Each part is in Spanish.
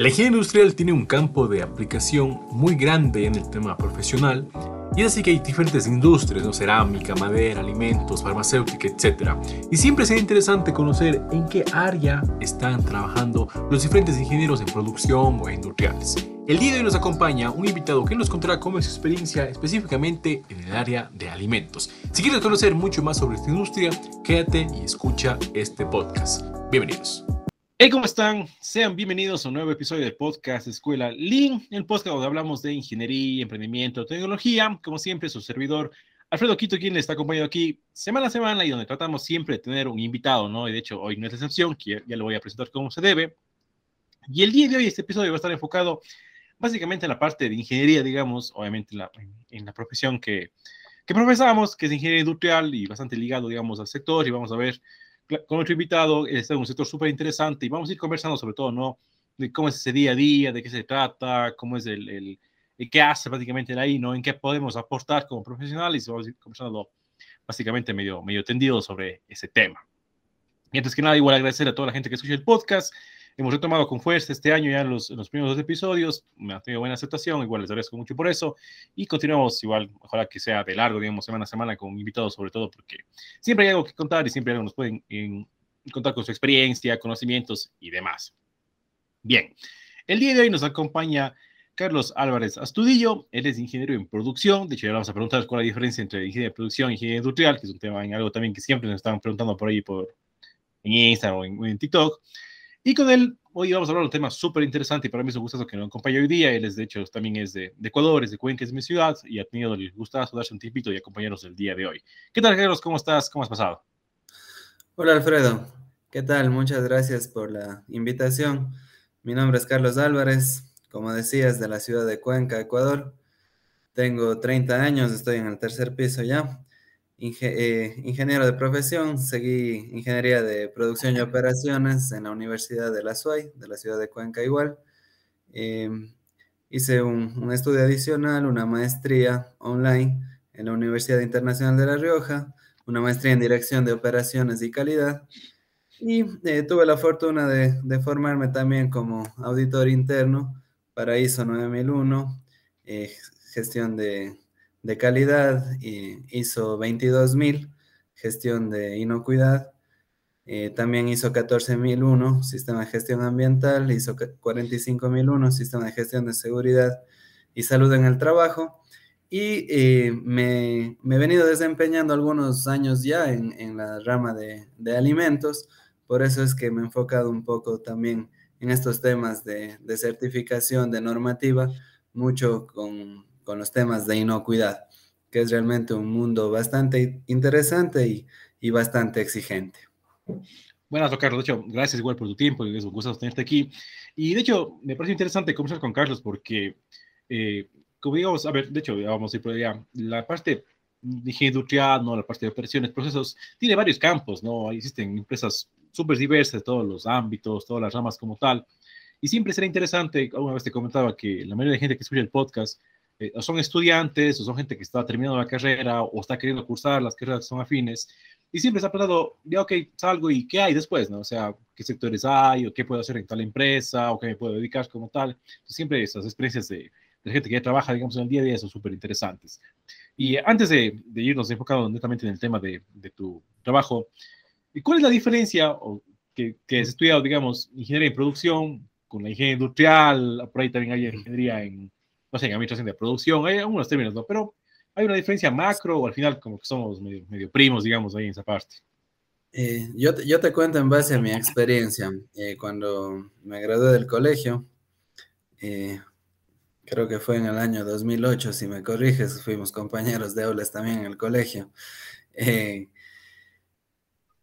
La ingeniería industrial tiene un campo de aplicación muy grande en el tema profesional y es así que hay diferentes industrias, ¿no? cerámica, madera, alimentos, farmacéutica, etc. Y siempre sería interesante conocer en qué área están trabajando los diferentes ingenieros en producción o industriales. El día de hoy nos acompaña un invitado que nos contará cómo es su experiencia específicamente en el área de alimentos. Si quieres conocer mucho más sobre esta industria, quédate y escucha este podcast. Bienvenidos. Hey, ¿cómo están? Sean bienvenidos a un nuevo episodio del podcast Escuela Lean, el podcast donde hablamos de ingeniería, emprendimiento, tecnología. Como siempre, su servidor Alfredo Quito, quien le está acompañando aquí semana a semana y donde tratamos siempre de tener un invitado, ¿no? Y de hecho, hoy no es excepción, que ya lo voy a presentar como se debe. Y el día de hoy, este episodio va a estar enfocado básicamente en la parte de ingeniería, digamos, obviamente en la, en la profesión que, que profesamos, que es ingeniería industrial y bastante ligado, digamos, al sector. Y vamos a ver con nuestro invitado, está en un sector súper interesante y vamos a ir conversando sobre todo, ¿no? De cómo es ese día a día, de qué se trata, cómo es el, el, qué hace prácticamente ahí, ¿no? En qué podemos aportar como profesionales y vamos a ir conversando básicamente medio, medio tendido sobre ese tema. Y antes que nada, igual agradecer a toda la gente que escucha el podcast, hemos retomado con fuerza este año ya en los, los primeros dos episodios, me ha tenido buena aceptación, igual les agradezco mucho por eso, y continuamos igual, ojalá que sea de largo, digamos, semana a semana con invitados sobre todo, porque siempre hay algo que contar y siempre nos pueden contar con su experiencia, conocimientos y demás. Bien, el día de hoy nos acompaña Carlos Álvarez Astudillo, él es ingeniero en producción, de hecho ya vamos a preguntar cuál es la diferencia entre ingeniería de producción y ingeniería industrial, que es un tema en algo también que siempre nos están preguntando por ahí por, en Instagram o en, en TikTok. Y con él hoy vamos a hablar de un tema súper interesante y para mí es un gustazo que nos acompañe hoy día. Él es, de hecho, también es de, Ecuador, es de Cuenca, es mi ciudad y ha tenido el gustazo de darse un tiempito y acompañarnos el día de hoy. ¿Qué tal, Carlos? ¿Cómo estás? ¿Cómo has pasado? Hola, Alfredo. ¿Qué tal? Muchas gracias por la invitación. Mi nombre es Carlos Álvarez, como decías, de la ciudad de Cuenca, Ecuador. Tengo 30 años, estoy en el tercer piso ya. Eh, ingeniero de profesión, seguí ingeniería de producción y operaciones en la Universidad de la SUAY, de la ciudad de Cuenca igual. Em, hice un, estudio adicional, una maestría online en la Universidad Internacional de La Rioja, una maestría en dirección de operaciones y calidad. Y eh, tuve la fortuna de, de, formarme también como auditor interno para ISO 9001, eh, gestión de de calidad, hizo 22.000, gestión de inocuidad, eh, también hizo 14.001, sistema de gestión ambiental, hizo 45.001, sistema de gestión de seguridad y salud en el trabajo. Y eh, me, he venido desempeñando algunos años ya en, la rama de, de, alimentos, por eso es que me he enfocado un poco también en estos temas de, de certificación, de normativa, mucho con, con los temas de inocuidad, que es realmente un mundo bastante interesante y, y bastante exigente. Buenas, Carlos. De hecho, gracias igual por tu tiempo y es un gusto tenerte aquí. Y de hecho, me parece interesante conversar con Carlos porque, eh, como digamos, a ver, de hecho, vamos a ir por allá, la parte de ingeniería industrial, ¿no? la parte de operaciones, procesos, tiene varios campos, ¿no? Existen empresas súper diversas todos los ámbitos, todas las ramas como tal. Y siempre será interesante, alguna vez te comentaba que la mayoría de gente que escucha el podcast eh, o son estudiantes, o son gente que está terminando la carrera, o está queriendo cursar las carreras que son afines, y siempre se ha preguntado, ya, ok, salgo y qué hay después, ¿no? O sea, qué sectores hay, o qué puedo hacer en tal empresa, o qué me puedo dedicar como tal. siempre esas experiencias de, de, gente que ya trabaja, digamos, en el día a día son súper interesantes. Y antes de, de, irnos enfocado netamente en el tema de, de tu trabajo, ¿cuál es la diferencia o que, que has estudiado, digamos, ingeniería en producción con la ingeniería industrial, por ahí también hay ingeniería en no sé, en administración de producción, hay algunos términos, ¿no? Pero hay una diferencia macro o al final como que somos medio, primos, digamos, ahí en esa parte. Eh, yo, te, yo, te cuento en base a mi experiencia. Eh, cuando me gradué del colegio, eh, creo que fue en el año 2008, si me corriges, fuimos compañeros de aulas también en el colegio.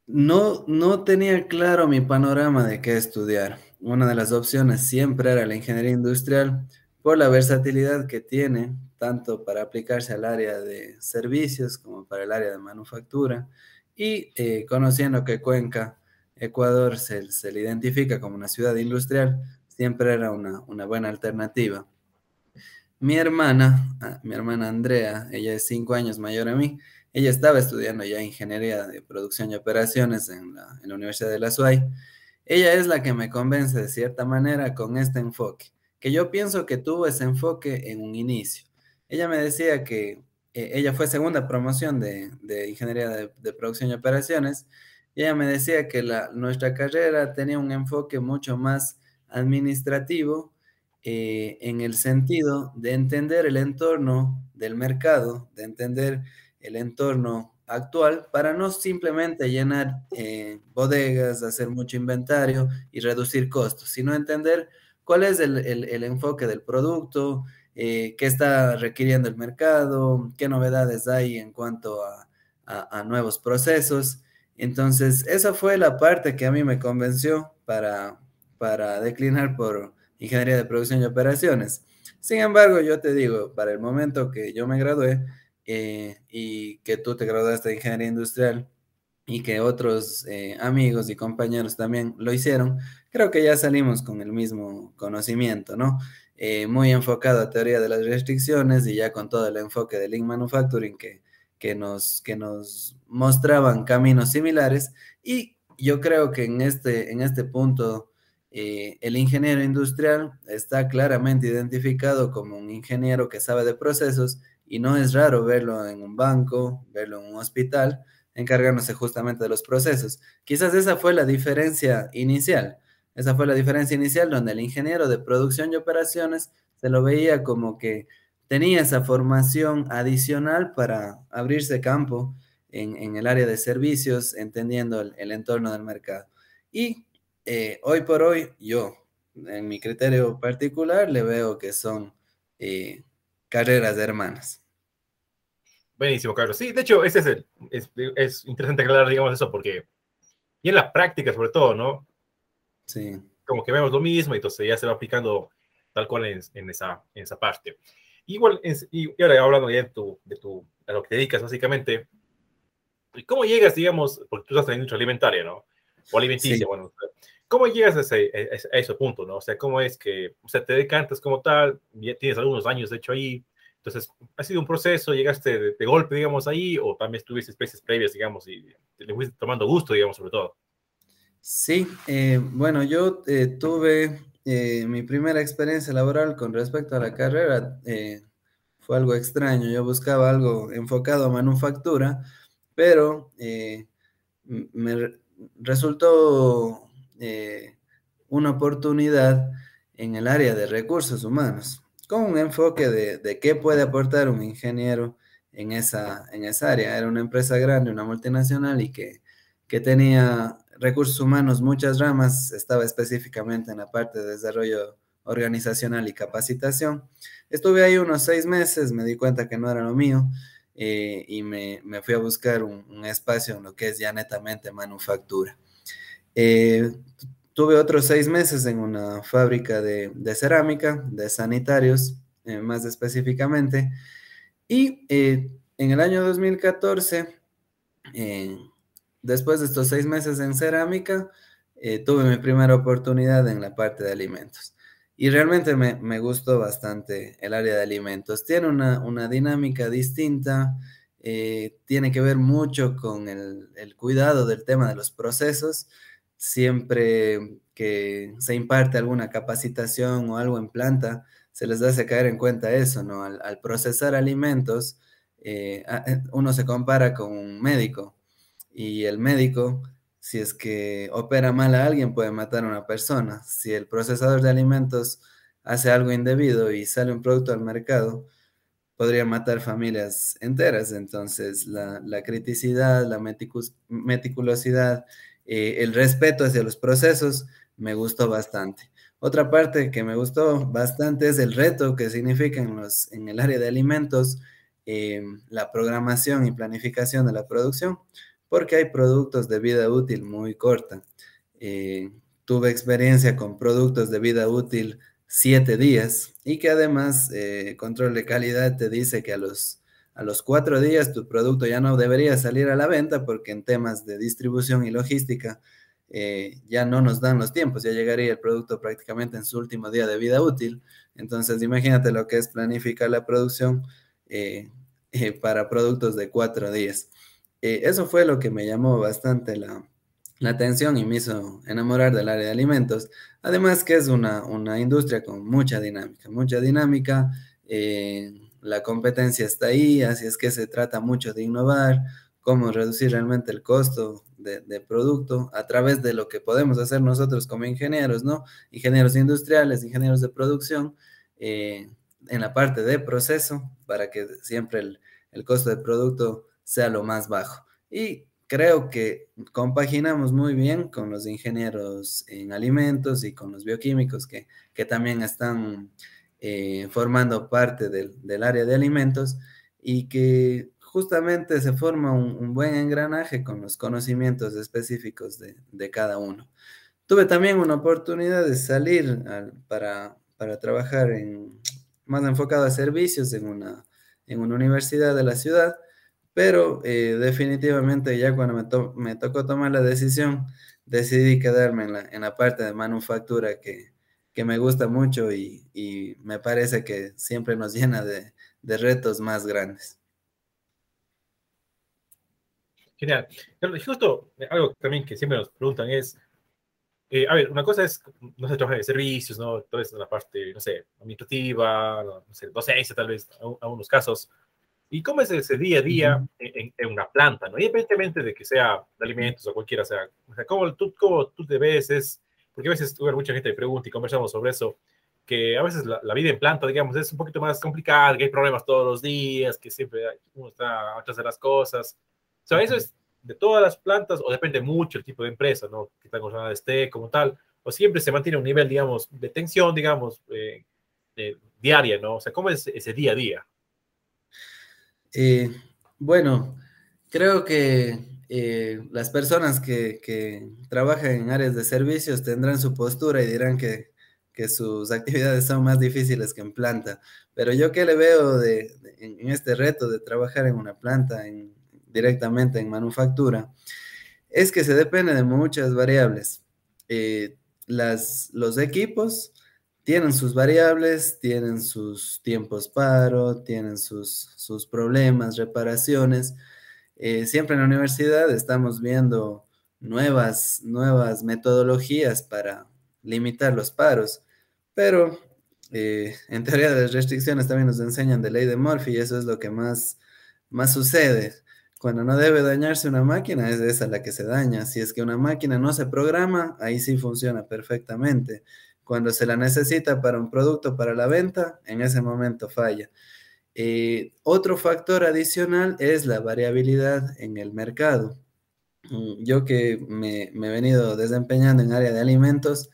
no, no tenía claro mi panorama de qué estudiar. Una de las opciones siempre era la ingeniería industrial, por la versatilidad que tiene, tanto para aplicarse al área de servicios como para el área de manufactura, y eh, conociendo que Cuenca, Ecuador, se, se, le identifica como una ciudad industrial, siempre era una, una buena alternativa. Mi hermana, ah, mi hermana Andrea, ella es cinco años mayor a mí, ella estaba estudiando ya ingeniería de producción y operaciones en la, en la Universidad de la SUAY, ella es la que me convence de cierta manera con este enfoque, que yo pienso que tuvo ese enfoque en un inicio. Ella me decía que eh, ella fue segunda promoción de, Ingeniería de, Producción y Operaciones, y ella me decía que la, nuestra carrera tenía un enfoque mucho más administrativo eh, en el sentido de entender el entorno del mercado, de entender el entorno actual para no simplemente llenar eh, bodegas, hacer mucho inventario y reducir costos, sino entender cuál es el, enfoque del producto, eh, qué está requiriendo el mercado, qué novedades hay en cuanto a, nuevos procesos. Entonces, esa fue la parte que a mí me convenció para, para declinar por ingeniería de producción y operaciones. Sin embargo, yo te digo, para el momento que yo me gradué, eh, y que tú te graduaste de ingeniería industrial y que otros eh, amigos y compañeros también lo hicieron, creo que ya salimos con el mismo conocimiento, ¿no? Eh, muy enfocado a teoría de las restricciones y ya con todo el enfoque de Lean Manufacturing que, que, nos, que nos mostraban caminos similares y yo creo que en este, en este punto el ingeniero industrial está claramente identificado como un ingeniero que sabe de procesos y no es raro verlo en un banco, verlo en un hospital, encargándose justamente de los procesos. Quizás esa fue la diferencia inicial. Esa fue la diferencia inicial donde el ingeniero de producción y operaciones se lo veía como que tenía esa formación adicional para abrirse campo en, el área de servicios, entendiendo el, entorno del mercado. Y eh, hoy por hoy, yo, en mi criterio particular, le veo que son eh, carreras de hermanas. Buenísimo, Carlos. Sí, de hecho, ese es, el, es, interesante aclarar, digamos, eso, porque y en la práctica, sobre todo, ¿no? Sí. Como que vemos lo mismo, entonces ya se va aplicando tal cual en, en esa, en esa parte. Igual, y ahora hablando ya de, tu, de tu, a lo que te dedicas, básicamente, ¿cómo llegas, digamos, porque tú estás en la industria alimentaria, ¿no? O alimenticia, bueno, ¿cómo llegas a ese, a ese, punto, ¿no? O sea, ¿cómo es que, o sea, te decantas como tal, tienes algunos años, de hecho, ahí, entonces, ¿ha sido un proceso? ¿Llegaste de, golpe, digamos, ahí? ¿O también tuviste especies previas, digamos, y le fuiste tomando gusto, digamos, sobre todo? Sí, eh, bueno, yo eh, tuve eh, mi primera experiencia laboral con respecto a la carrera. fue algo extraño. Yo buscaba algo enfocado a manufactura, pero me resultó una oportunidad en el área de recursos humanos con un enfoque de, qué puede aportar un ingeniero en esa, en esa área. Era una empresa grande, una multinacional y que, que tenía recursos humanos, muchas ramas, estaba específicamente en la parte de desarrollo organizacional y capacitación. Estuve ahí unos seis meses, me di cuenta que no era lo mío eh, y me, fui a buscar un, espacio en lo que es ya netamente manufactura. Eh, Tuve otros seis meses en una fábrica de, cerámica, de sanitarios, eh, más específicamente. Y eh, en el año 2014, eh, después de estos seis meses en cerámica, tuve mi primera oportunidad en la parte de alimentos. Y realmente me, gustó bastante el área de alimentos. Tiene una, dinámica distinta, tiene que ver mucho con el, el, cuidado del tema de los procesos siempre que se imparte alguna capacitación o algo en planta, se les hace caer en cuenta eso, ¿no? Al, procesar alimentos, eh, eh, uno se compara con un médico y el médico, si es que opera mal a alguien, puede matar a una persona. Si el procesador de alimentos hace algo indebido y sale un producto al mercado, podría matar familias enteras. Entonces, la, criticidad, la meticulosidad eh, el respeto hacia los procesos me gustó bastante. Otra parte que me gustó bastante es el reto que significa en, los, en el área de alimentos eh, la programación y planificación de la producción, porque hay productos de vida útil muy corta. Eh, tuve experiencia con productos de vida útil siete días y que además control de calidad te dice que a los a los cuatro días tu producto ya no debería salir a la venta porque en temas de distribución y logística eh, ya no nos dan los tiempos, ya llegaría el producto prácticamente en su último día de vida útil. Entonces imagínate lo que es planificar la producción eh, eh, para productos de cuatro días. Eso fue lo que me llamó bastante la, la atención y me hizo enamorar del área de alimentos. Además que es una, una industria con mucha dinámica, mucha dinámica. Eh, la competencia está ahí, así es que se trata mucho de innovar, cómo reducir realmente el costo de, producto a través de lo que podemos hacer nosotros como ingenieros, ¿no? Ingenieros industriales, ingenieros de producción, eh, en la parte de proceso, para que siempre el, el costo de producto sea lo más bajo. Y creo que compaginamos muy bien con los ingenieros en alimentos y con los bioquímicos que, que también están eh, formando parte del, del, área de alimentos y que justamente se forma un, buen engranaje con los conocimientos específicos de, de, cada uno. Tuve también una oportunidad de salir para, para trabajar en, más enfocado a servicios en una, en una universidad de la ciudad pero eh, definitivamente ya cuando me, me, tocó tomar la decisión, decidí quedarme en la, en la parte de manufactura que, que me gusta mucho y, y, me parece que siempre nos llena de, de, retos más grandes. Genial. Justo algo también que siempre nos preguntan es, eh, a ver, una cosa es, no sé, trabajar de servicios, ¿no? Todo eso en la parte, no sé, administrativa, no, sé, docencia tal vez, en algunos casos. ¿Y cómo es ese día a día en, una planta? ¿no? Independientemente de que sea de alimentos o cualquiera sea, o sea ¿cómo, tú, ¿cómo tú te ves? Es, porque a veces bueno, mucha gente me pregunta y conversamos sobre eso, que a veces la, vida en planta, digamos, es un poquito más complicada, que hay problemas todos los días, que siempre uno está atrás de las cosas. O sea, eso es de todas las plantas o depende mucho el tipo de empresa, ¿no? Que tan nada esté como tal, o siempre se mantiene un nivel, digamos, de tensión, digamos, eh, diaria, ¿no? O sea, ¿cómo es ese día a día? Eh, bueno, creo que eh, las personas que, trabajan en áreas de servicios tendrán su postura y dirán que, sus actividades son más difíciles que en planta. Pero yo que le veo de, en, este reto de trabajar en una planta directamente en manufactura, es que se depende de muchas variables. Eh, los equipos tienen sus variables, tienen sus tiempos paro, tienen sus, sus problemas, reparaciones. Eh, siempre en la universidad estamos viendo nuevas, nuevas metodologías para limitar los paros, pero eh, en teoría de las restricciones también nos enseñan de ley de Murphy y eso es lo que más, más sucede. Cuando no debe dañarse una máquina, es esa la que se daña. Si es que una máquina no se programa, ahí sí funciona perfectamente. Cuando se la necesita para un producto para la venta, en ese momento falla. Eh, otro factor adicional es la variabilidad en el mercado. Mm, yo que me, he venido desempeñando en área de alimentos,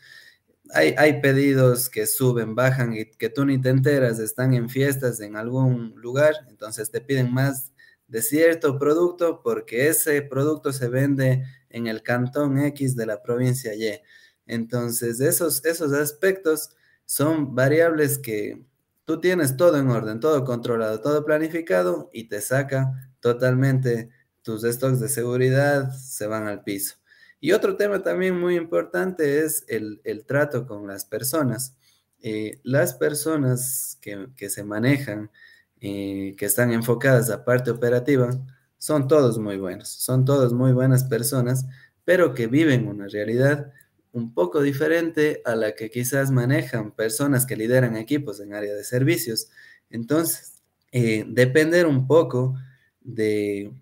hay, hay, pedidos que suben, bajan y que tú ni te enteras, están en fiestas en algún lugar, entonces te piden más de cierto producto porque ese producto se vende en el cantón X de la provincia Y. Entonces, esos, esos aspectos son variables que tú tienes todo en orden, todo controlado, todo planificado y te saca totalmente tus stocks de seguridad, se van al piso. Y otro tema también muy importante es el, trato con las personas. Eh, las personas que, se manejan, eh, que están enfocadas a parte operativa, son todos muy buenos, son todos muy buenas personas, pero que viven una realidad un poco diferente a la que quizás manejan personas que lideran equipos en área de servicios. Entonces, eh, depender un poco de,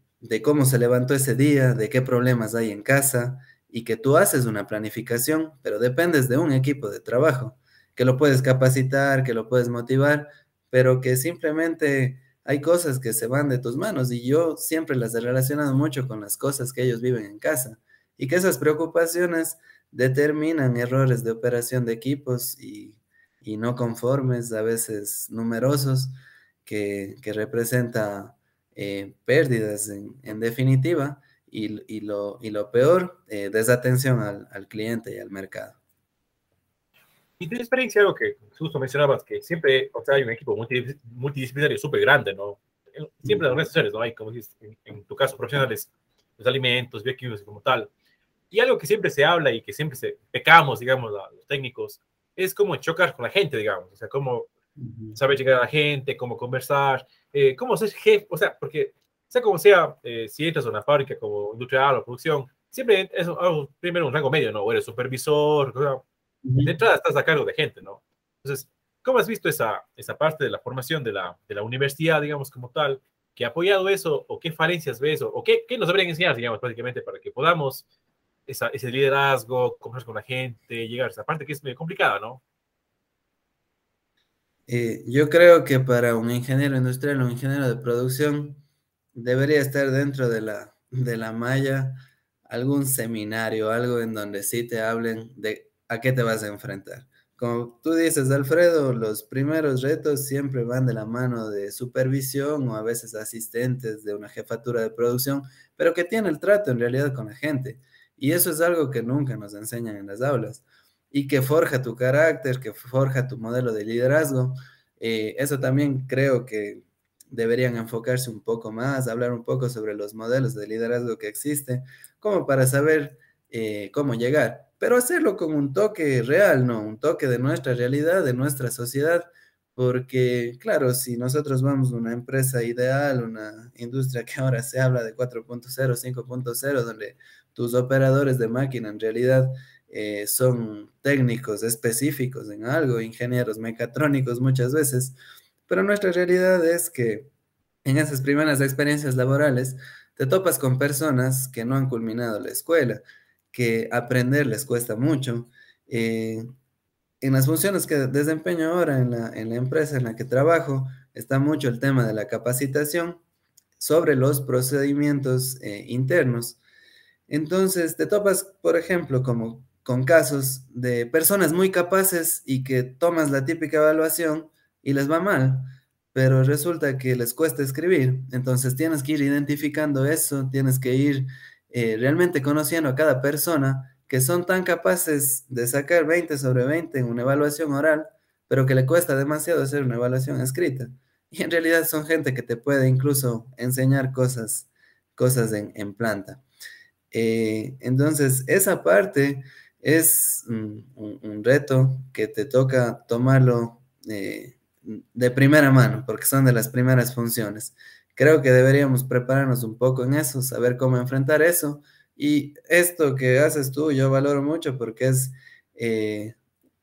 cómo se levantó ese día, de qué problemas hay en casa y que tú haces una planificación, pero dependes de un equipo de trabajo, que lo puedes capacitar, que lo puedes motivar, pero que simplemente hay cosas que se van de tus manos y yo siempre las he relacionado mucho con las cosas que ellos viven en casa y que esas preocupaciones determinan errores de operación de equipos y, no conformes, a veces numerosos, que, que representa eh, pérdidas en, definitiva y, lo, y, lo, peor, eh, desatención al, cliente y al mercado. Y tu experiencia, algo que justo mencionabas, que siempre o sea, hay un equipo multidisciplinario súper grande, ¿no? Siempre en las sociales, ¿no? Hay, como dices, en, tu caso, profesionales, los alimentos, bioquímicos como tal. Y algo que siempre se habla y que siempre se pecamos, digamos, los técnicos, es cómo chocar con la gente, digamos. O sea, cómo saber llegar a la gente, cómo conversar, eh, cómo ser jefe, o sea, porque sea como sea, eh, si entras a una fábrica como industrial o producción, siempre es algo, primero un rango medio, ¿no? O eres supervisor, de entrada estás a cargo de gente, ¿no? Entonces, ¿cómo has visto esa, esa parte de la formación de la, de la universidad, digamos, como tal, que ha apoyado eso, o qué falencias ves, o, qué, qué, nos deberían enseñar, digamos, prácticamente, para que podamos ese liderazgo, conversar con la gente, llegar a esa parte que es medio complicada, ¿no? Eh, yo creo que para un ingeniero industrial, un ingeniero de producción, debería estar dentro de la, de la malla algún seminario, algo en donde sí te hablen de a qué te vas a enfrentar. Como tú dices, Alfredo, los primeros retos siempre van de la mano de supervisión o a veces asistentes de una jefatura de producción, pero que tiene el trato en realidad con la gente. Y eso es algo que nunca nos enseñan en las aulas y que forja tu carácter, que forja tu modelo de liderazgo. Eh, eso también creo que deberían enfocarse un poco más, hablar un poco sobre los modelos de liderazgo que existen, como para saber eh, cómo llegar, pero hacerlo con un toque real, ¿no? Un toque de nuestra realidad, de nuestra sociedad, porque claro, si nosotros vamos a una empresa ideal, una industria que ahora se habla de 4.0, 5.0, donde tus operadores de máquina en realidad eh, son técnicos específicos en algo, ingenieros mecatrónicos muchas veces, pero nuestra realidad es que en esas primeras experiencias laborales te topas con personas que no han culminado la escuela, que aprender les cuesta mucho. Eh, en las funciones que desempeño ahora en la, empresa en la que trabajo, está mucho el tema de la capacitación sobre los procedimientos eh, internos. Entonces, te topas, por ejemplo, como con casos de personas muy capaces y que tomas la típica evaluación y les va mal, pero resulta que les cuesta escribir. Entonces tienes que ir identificando eso, tienes que ir eh, realmente conociendo a cada persona que son tan capaces de sacar 20 sobre 20 en una evaluación oral, pero que le cuesta demasiado hacer una evaluación escrita. Y en realidad son gente que te puede incluso enseñar cosas, cosas en, planta. Eh, entonces, esa parte es un, reto que te toca tomarlo eh, de primera mano, porque son de las primeras funciones. Creo que deberíamos prepararnos un poco en eso, saber cómo enfrentar eso. Y esto que haces tú, yo valoro mucho porque es eh,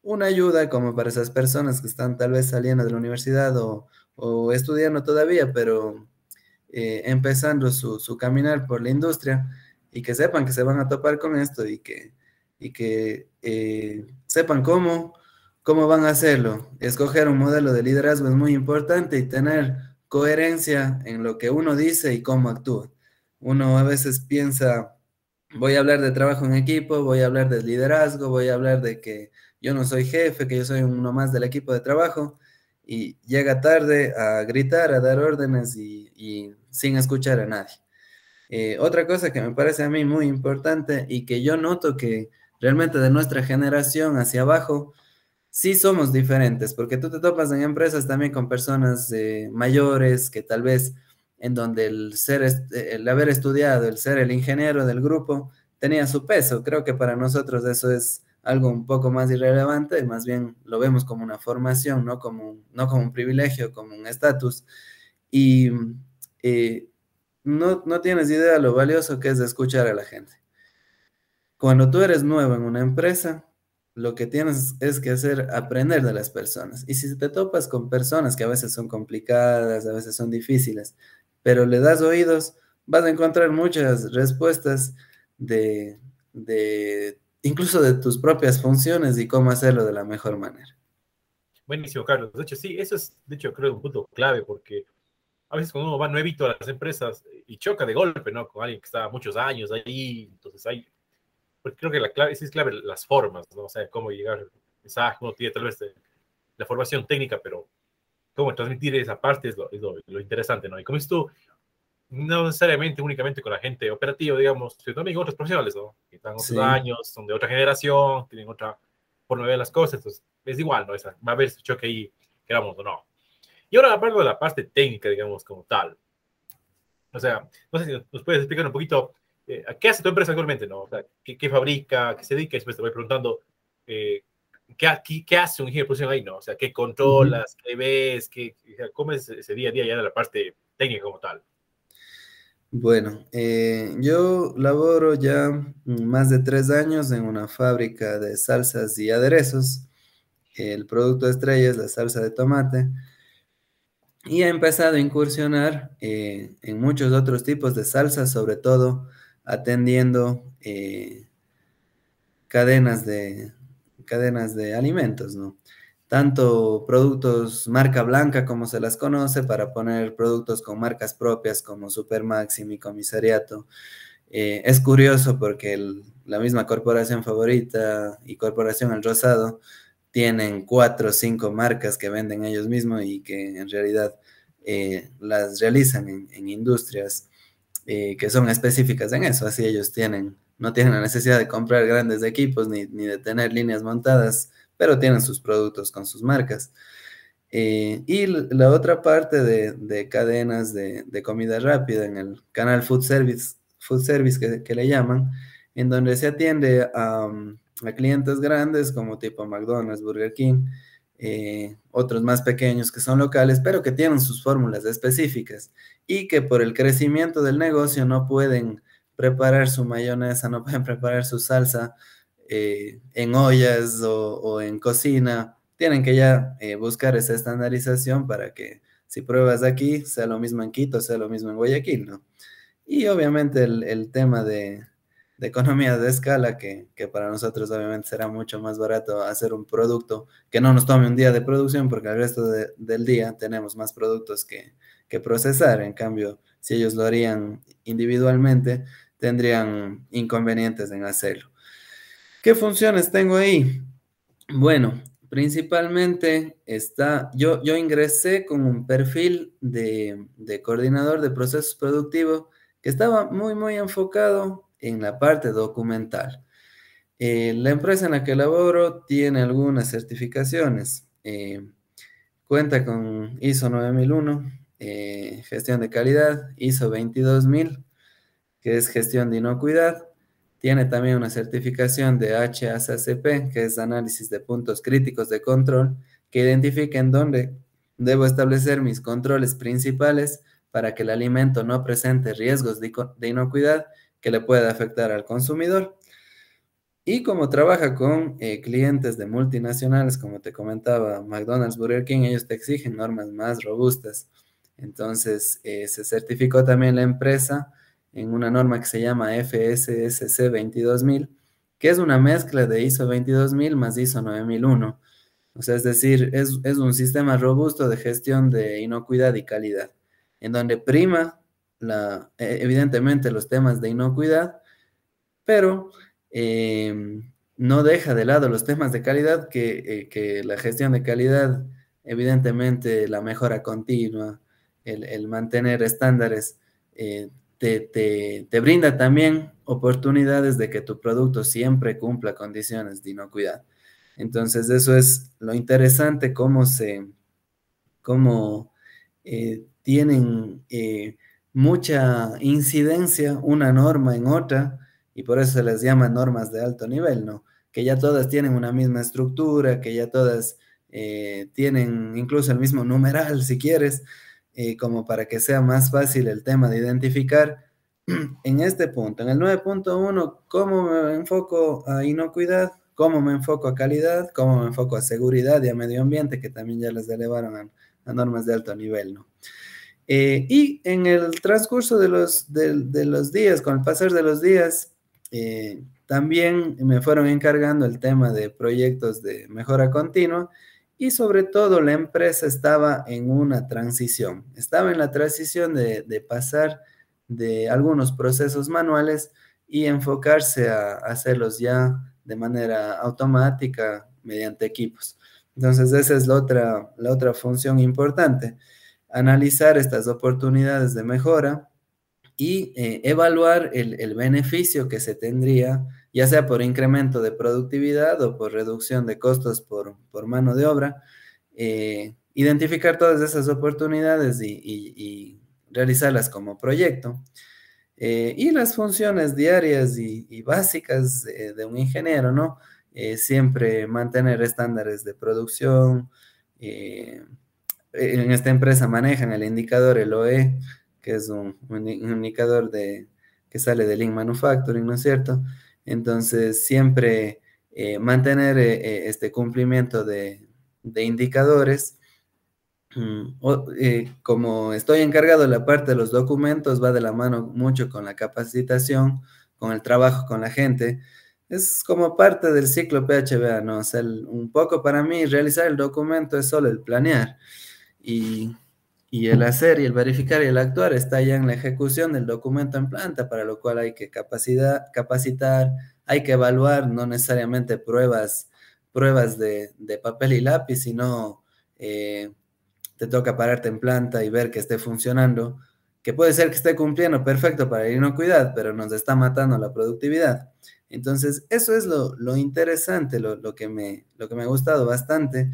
una ayuda como para esas personas que están tal vez saliendo de la universidad o, estudiando todavía, pero empezando su, su, caminar por la industria y que sepan que se van a topar con esto y que, y que eh, sepan cómo ¿Cómo van a hacerlo? Escoger un modelo de liderazgo es muy importante y tener coherencia en lo que uno dice y cómo actúa. Uno a veces piensa, voy a hablar de trabajo en equipo, voy a hablar de liderazgo, voy a hablar de que yo no soy jefe, que yo soy uno más del equipo de trabajo y llega tarde a gritar, a dar órdenes y, sin escuchar a nadie. Eh, otra cosa que me parece a mí muy importante y que yo noto que realmente de nuestra generación hacia abajo, sí somos diferentes, porque tú te topas en empresas también con personas eh, mayores que tal vez en donde el ser, el haber estudiado, el ser el ingeniero del grupo, tenía su peso. Creo que para nosotros eso es algo un poco más irrelevante, más bien lo vemos como una formación, no como, no como un privilegio, como un estatus. Y eh, no, no tienes idea lo valioso que es escuchar a la gente. Cuando tú eres nuevo en una empresa, lo que tienes es que hacer aprender de las personas. Y si te topas con personas que a veces son complicadas, a veces son difíciles, pero le das oídos, vas a encontrar muchas respuestas de, incluso de tus propias funciones y cómo hacerlo de la mejor manera. Buenísimo, Carlos. De hecho, sí, eso es, de hecho, creo un punto clave porque a veces cuando uno va nuevito a las empresas y choca de golpe, ¿no? Con alguien que está muchos años ahí, entonces hay porque creo que la clave, es clave las formas, ¿no? O sea, cómo llegar al mensaje, uno tiene tal vez la formación técnica, pero cómo transmitir esa parte es lo, es lo, interesante, ¿no? Y como esto, no necesariamente únicamente con la gente operativa, digamos, sino también con otros profesionales, ¿no? Que están otros años, son de otra generación, tienen otra forma de ver las cosas, entonces es igual, ¿no? Esa, va a haber ese choque ahí, queramos o no. Y ahora hablando de la parte técnica, digamos, como tal. O sea, no sé si nos puedes explicar un poquito eh, ¿qué hace tu empresa actualmente? No? ¿qué, fabrica? ¿Qué se dedica? Y después te voy preguntando, eh, ¿qué, ¿qué, hace un ingeniero de producción ahí? No? O sea, ¿qué controlas? ¿Qué ves? Qué, ¿Cómo es ese día a día ya de la parte técnica como tal? Bueno, eh, yo laboro ya más de tres años en una fábrica de salsas y aderezos. El producto estrella es la salsa de tomate. Y he empezado a incursionar eh, en muchos otros tipos de salsas, sobre todo atendiendo eh, cadenas, de, cadenas de alimentos, ¿no? tanto productos marca blanca como se las conoce, para poner productos con marcas propias como Supermax y mi comisariato. Eh, es curioso porque la misma corporación favorita y corporación El Rosado tienen cuatro o cinco marcas que venden ellos mismos y que en realidad eh, las realizan en, industrias eh, que son específicas en eso, así ellos tienen, no tienen la necesidad de comprar grandes equipos ni, ni de tener líneas montadas pero tienen sus productos con sus marcas. Eh, y la otra parte de, cadenas de, comida rápida en el canal Food Service, food service que, le llaman, en donde se atiende a, clientes grandes como tipo McDonald's, Burger King, eh, otros más pequeños que son locales, pero que tienen sus fórmulas específicas y que por el crecimiento del negocio no pueden preparar su mayonesa, no pueden preparar su salsa eh, en ollas o, en cocina, tienen que ya eh, buscar esa estandarización para que si pruebas aquí, sea lo mismo en Quito, sea lo mismo en Guayaquil, ¿no? Y obviamente el, tema de, economía de escala, que, para nosotros obviamente será mucho más barato hacer un producto que no nos tome un día de producción, porque el resto del día tenemos más productos que, que procesar. En cambio, si ellos lo harían individualmente, tendrían inconvenientes en hacerlo. ¿Qué funciones tengo ahí? Bueno, principalmente está, yo, yo ingresé con un perfil de, coordinador de procesos productivos que estaba muy, muy enfocado en la parte documental. Eh, la empresa en la que laboro tiene algunas certificaciones. Eh, cuenta con ISO 9001, eh, gestión de calidad, ISO 22000, que es gestión de inocuidad, tiene también una certificación de HACCP, que es análisis de puntos críticos de control, que identifica en dónde debo establecer mis controles principales para que el alimento no presente riesgos de inocuidad que le pueda afectar al consumidor. Y como trabaja con eh, clientes de multinacionales, como te comentaba, McDonald's, Burger King, ellos te exigen normas más robustas. Entonces, eh, se certificó también la empresa en una norma que se llama FSSC 22000, que es una mezcla de ISO 22000 más ISO 9001. O sea, es decir, es, un sistema robusto de gestión de inocuidad y calidad, en donde prima e, evidentemente los temas de inocuidad, pero em, no deja de lado los temas de calidad, que, eh, la gestión de calidad, evidentemente la mejora continua, el, mantener estándares eh, te, brinda también oportunidades de que tu producto siempre cumpla condiciones de inocuidad. Entonces, eso es lo interesante, cómo se, cómo eh, tienen eh, mucha incidencia una norma en otra, y por eso se les llama normas de alto nivel, ¿no? Que ya todas tienen una misma estructura, que ya todas eh, tienen incluso el mismo numeral, si quieres, eh, como para que sea más fácil el tema de identificar en este punto. En el 9.1, ¿cómo me enfoco a inocuidad? ¿Cómo me enfoco a calidad? ¿Cómo me enfoco a seguridad y a medio ambiente? Que también ya les elevaron a, normas de alto nivel, ¿no? Eh, y en el transcurso de los, de, los días, con el pasar de los días, eh, también me fueron encargando el tema de proyectos de mejora continua y sobre todo la empresa estaba en una transición, estaba en la transición de, pasar de algunos procesos manuales y enfocarse a, hacerlos ya de manera automática mediante equipos. Entonces esa es la otra, la otra función importante, analizar estas oportunidades de mejora y eh, evaluar el, beneficio que se tendría ya sea por incremento de productividad o por reducción de costos por, mano de obra, eh, identificar todas esas oportunidades y, realizarlas como proyecto. Eh, y las funciones diarias y, básicas de, un ingeniero, ¿no? Siempre mantener estándares de producción. En esta empresa manejan el indicador, el OE, que es un, indicador de, que sale de Lean Manufacturing, ¿no es cierto? Entonces, siempre eh, mantener eh, este cumplimiento de, de indicadores. Mm, como estoy encargado de la parte de los documentos, va de la mano mucho con la capacitación, con el trabajo con la gente es como parte del ciclo PHBA, ¿no? O sea, un poco para mí realizar el documento es solo el planear y, el hacer y el verificar y el actuar está ya en la ejecución del documento en planta, para lo cual hay que capacidad, capacitar, hay que evaluar, no necesariamente pruebas, pruebas de, papel y lápiz, sino eh, te toca pararte en planta y ver que esté funcionando, que puede ser que esté cumpliendo perfecto para la inocuidad, pero nos está matando la productividad. Entonces, eso es lo, interesante, lo, que me, lo que me ha gustado bastante,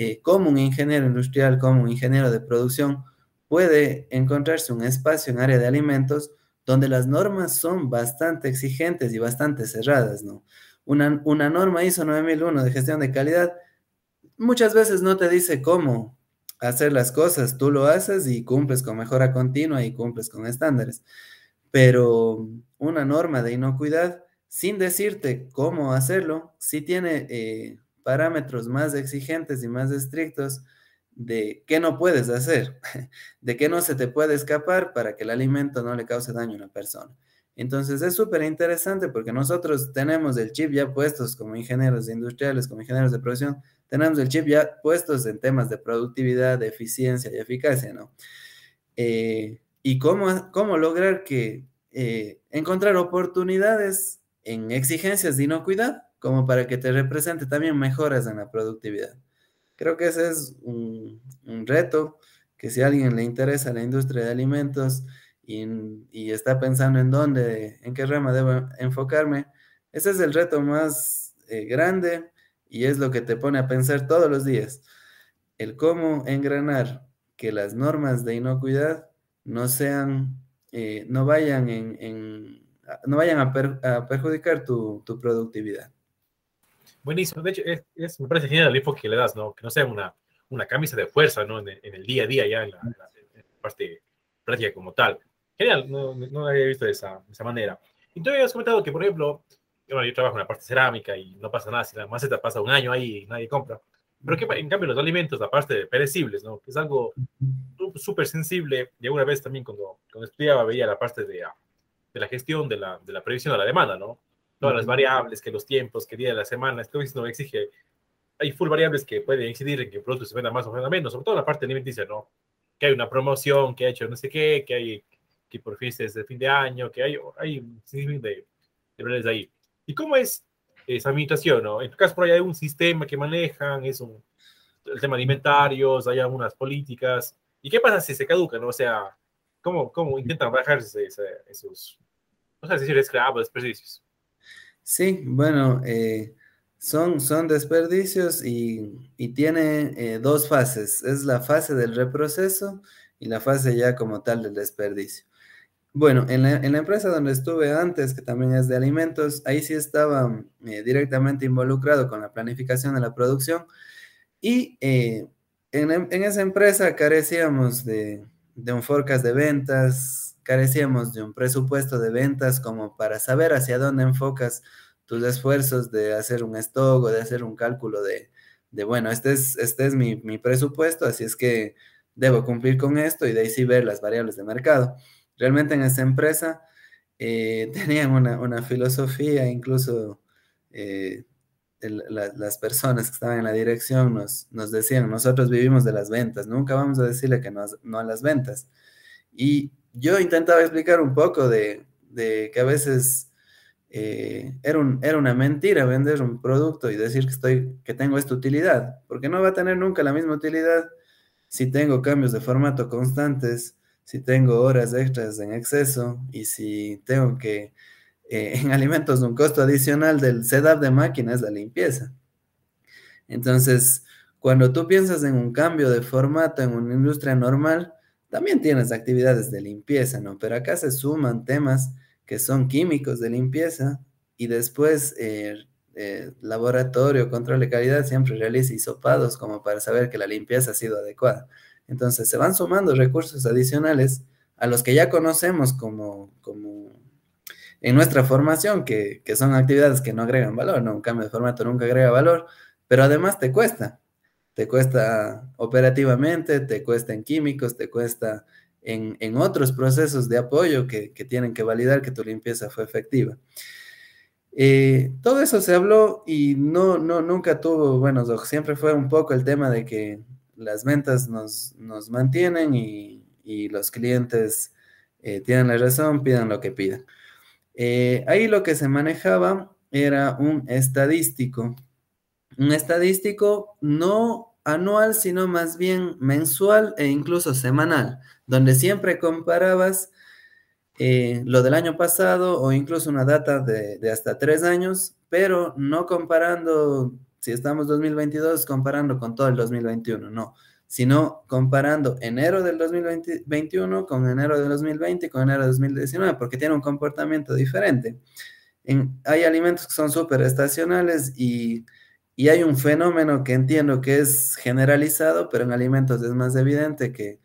eh, como un ingeniero industrial, como un ingeniero de producción, puede encontrarse un espacio en área de alimentos donde las normas son bastante exigentes y bastante cerradas, ¿no? Una, una norma ISO 9001 de gestión de calidad muchas veces no te dice cómo hacer las cosas, tú lo haces y cumples con mejora continua y cumples con estándares, pero una norma de inocuidad sin decirte cómo hacerlo, sí tiene eh, parámetros más exigentes y más estrictos de qué no puedes hacer, de qué no se te puede escapar para que el alimento no le cause daño a una persona. Entonces es súper interesante porque nosotros tenemos el chip ya puestos como ingenieros industriales, como ingenieros de producción, tenemos el chip ya puestos en temas de productividad, de eficiencia y eficacia, ¿no? Eh, y cómo, cómo lograr que eh, encontrar oportunidades en exigencias de inocuidad, como para que te represente también mejoras en la productividad. Creo que ese es un, reto que si a alguien le interesa la industria de alimentos y, está pensando en dónde, en qué rama debo enfocarme, ese es el reto más eh, grande y es lo que te pone a pensar todos los días. El cómo engranar que las normas de inocuidad no sean, eh, no vayan en no vayan a, perjudicar tu, productividad. Buenísimo. De hecho, es, me parece genial el enfoque que le das, ¿no? Que no sea una, una camisa de fuerza, ¿no? En, el día a día, ya en la, parte práctica como tal. Genial, no, no lo había visto de esa, de esa manera. Y tú habías comentado que, por ejemplo, yo trabajo en la parte cerámica y no pasa nada si la maceta pasa un año ahí y nadie compra. Pero que en cambio los alimentos, la parte de perecibles, ¿no? Que es algo súper sensible. Y alguna vez también cuando, cuando estudiaba veía la parte de, de la gestión de la, de la previsión de la demanda, ¿no? Todas las variables, que los tiempos, que día de la semana, esto no exige, hay full variables que pueden incidir en que el producto se venda más o menos, sobre todo la parte alimenticia, ¿no? Que hay una promoción, que ha hecho no sé qué, que hay que por fiestas de fin de año, que hay, hay un sinfín de, de ahí. ¿Y cómo es esa administración, no? En tu caso, por ahí hay un sistema que manejan, es un, el tema de alimentarios, hay algunas políticas. ¿Y qué pasa si se caduca, no? O sea, ¿cómo, cómo intentan bajar esos, no sé si esclavos, desperdicios. Sí, bueno, eh, son, son desperdicios y, y tiene eh, dos fases. Es la fase del reproceso y la fase ya como tal del desperdicio. Bueno, en la, en la empresa donde estuve antes, que también es de alimentos, ahí sí estaba eh, directamente involucrado con la planificación de la producción y en, en, esa empresa carecíamos de, de un forecast de ventas, carecíamos de un presupuesto de ventas como para saber hacia dónde enfocas tus esfuerzos de hacer un stock o de hacer un cálculo de, bueno, este es, este es mi, presupuesto, así es que debo cumplir con esto y de ahí sí ver las variables de mercado. Realmente en esa empresa eh, tenían una, filosofía, incluso eh, las personas que estaban en la dirección nos, nos decían, nosotros vivimos de las ventas, nunca vamos a decirle que no, no a las ventas. Y yo intentaba explicar un poco de, que a veces eh, era, un, era una mentira vender un producto y decir que, estoy, que tengo esta utilidad, porque no va a tener nunca la misma utilidad si tengo cambios de formato constantes, si tengo horas extras en exceso y si tengo que, eh, en alimentos, un costo adicional del setup de máquina es la limpieza. Entonces, cuando tú piensas en un cambio de formato en una industria normal, también tienes actividades de limpieza, ¿no? Pero acá se suman temas que son químicos de limpieza y después eh, eh, laboratorio, control de calidad siempre realiza hisopados como para saber que la limpieza ha sido adecuada. Entonces se van sumando recursos adicionales a los que ya conocemos como, como en nuestra formación, que, que son actividades que no agregan valor, ¿no? Un cambio de formato nunca agrega valor, pero además te cuesta. Te cuesta operativamente, te cuesta en químicos, te cuesta en, en otros procesos de apoyo que, que, tienen que validar que tu limpieza fue efectiva. Eh, todo eso se habló y no, no, nunca tuvo buenos ojos. Siempre fue un poco el tema de que las ventas nos, nos mantienen y, y, los clientes eh, tienen la razón, pidan lo que pidan. Eh, ahí lo que se manejaba era un estadístico. Un estadístico no anual, sino más bien mensual e incluso semanal, donde siempre comparabas eh, lo del año pasado o incluso una data de, de, hasta tres años, pero no comparando, si estamos 2022, comparando con todo el 2021, no, sino comparando enero del 2021 con enero del 2020 y con enero del 2019, porque tiene un comportamiento diferente. En, hay alimentos que son súper estacionales y, y hay un fenómeno que entiendo que es generalizado, pero en alimentos es más evidente que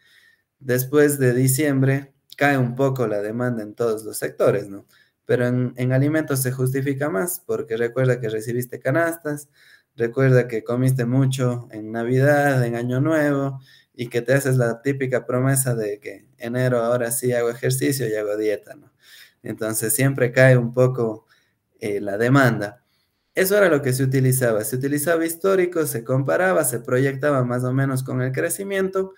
después de diciembre cae un poco la demanda en todos los sectores, ¿no? Pero en, en, alimentos se justifica más, porque recuerda que recibiste canastas, recuerda que comiste mucho en Navidad, en Año Nuevo, y que te haces la típica promesa de que enero ahora sí hago ejercicio y hago dieta, ¿no? Entonces siempre cae un poco eh, la demanda. Eso era lo que se utilizaba. Se utilizaba histórico, se comparaba, se proyectaba más o menos con el crecimiento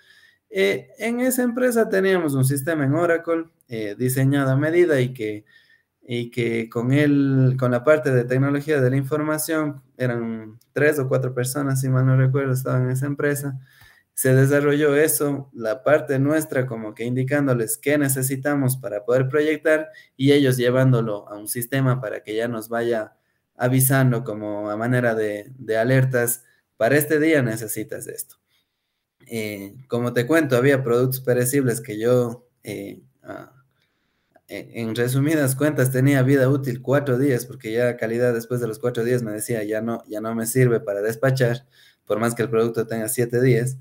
eh, en esa empresa teníamos un sistema en Oracle eh, diseñado a medida y que, y que con, él, con la parte de tecnología de la información, eran tres o cuatro personas, si mal no recuerdo, estaban en esa empresa. Se desarrolló eso, la parte nuestra como que indicándoles qué necesitamos para poder proyectar y ellos llevándolo a un sistema para que ya nos vaya avisando como a manera de, de alertas, para este día necesitas esto. Eh, como te cuento, había productos perecibles que yo, eh, ah, e, en resumidas cuentas, tenía vida útil cuatro días, porque ya calidad después de los cuatro días me decía, ya no, ya no me sirve para despachar, por más que el producto tenga siete días.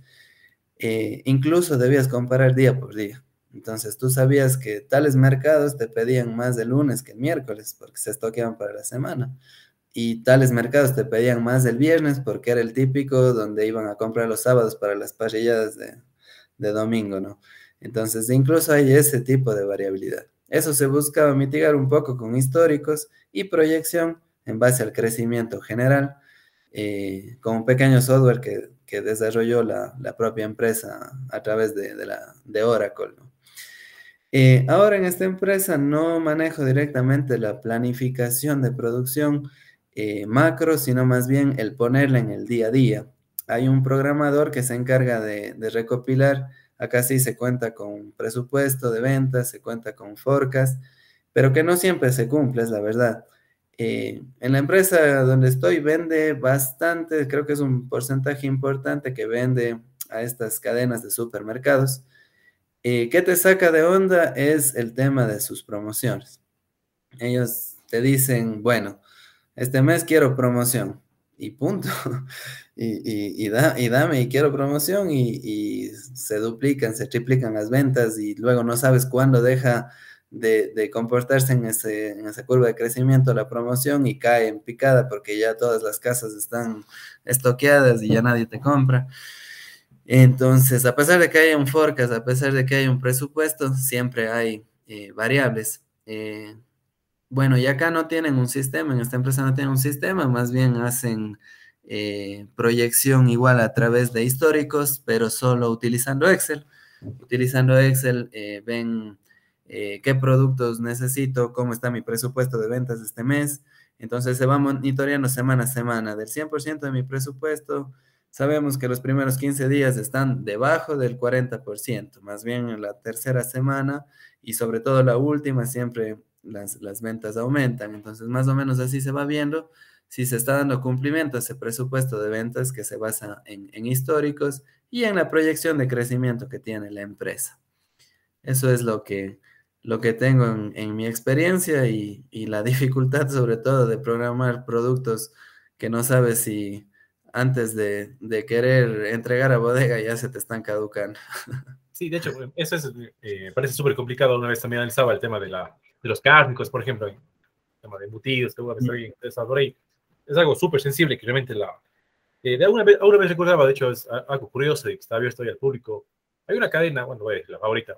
Eh, incluso debías comparar día por día. Entonces tú sabías que tales mercados te pedían más de lunes que el miércoles, porque se estoqueaban para la semana y tales mercados te pedían más el viernes porque era el típico donde iban a comprar los sábados para las parrilladas de, de domingo, ¿no? Entonces, incluso hay ese tipo de variabilidad. Eso se buscaba mitigar un poco con históricos y proyección en base al crecimiento general, eh, con un pequeño software que, que desarrolló la, la, propia empresa a través de, de, la, de Oracle. ¿no? Eh, ahora en esta empresa no manejo directamente la planificación de producción, eh, macro, sino más bien el ponerla en el día a día. Hay un programador que se encarga de, de recopilar, acá sí se cuenta con presupuesto de ventas, se cuenta con forecast, pero que no siempre se cumple, es la verdad. Eh, en la empresa donde estoy vende bastante, creo que es un porcentaje importante que vende a estas cadenas de supermercados. Eh, ¿Qué te saca de onda? Es el tema de sus promociones. Ellos te dicen, bueno, este mes quiero promoción y punto. Y, y, da, y dame y quiero promoción y, se duplican, se triplican las ventas y luego no sabes cuándo deja de, de comportarse en, ese, en esa curva de crecimiento la promoción y cae en picada porque ya todas las casas están estoqueadas y ya nadie te compra. Entonces, a pesar de que haya un forecast, a pesar de que haya un presupuesto, siempre hay eh, variables. Eh, bueno, y acá no tienen un sistema, en esta empresa no tienen un sistema, más bien hacen eh, proyección igual a través de históricos, pero solo utilizando Excel. Utilizando Excel eh, ven eh, qué productos necesito, cómo está mi presupuesto de ventas este mes. Entonces se va monitoreando semana a semana. Del 100% de mi presupuesto, sabemos que los primeros 15 días están debajo del 40%, más bien en la tercera semana y sobre todo la última siempre las, las, ventas aumentan. Entonces, más o menos así se va viendo si se está dando cumplimiento a ese presupuesto de ventas que se basa en, en históricos y en la proyección de crecimiento que tiene la empresa. Eso es lo que, lo que tengo en, en mi experiencia y, y, la dificultad sobre todo de programar productos que no sabes si antes de, querer entregar a bodega ya se te están caducando. Sí, de hecho, eso es, eh, parece súper complicado. Una vez también analizaba el tema de, la, de los cárnicos, por ejemplo, tema de embutidos, que una vez ahí. Es algo súper sensible que realmente la... Eh, de alguna vez, alguna vez recordaba, de hecho, es algo curioso que está abierto ahí al público. Hay una cadena, bueno, es la favorita.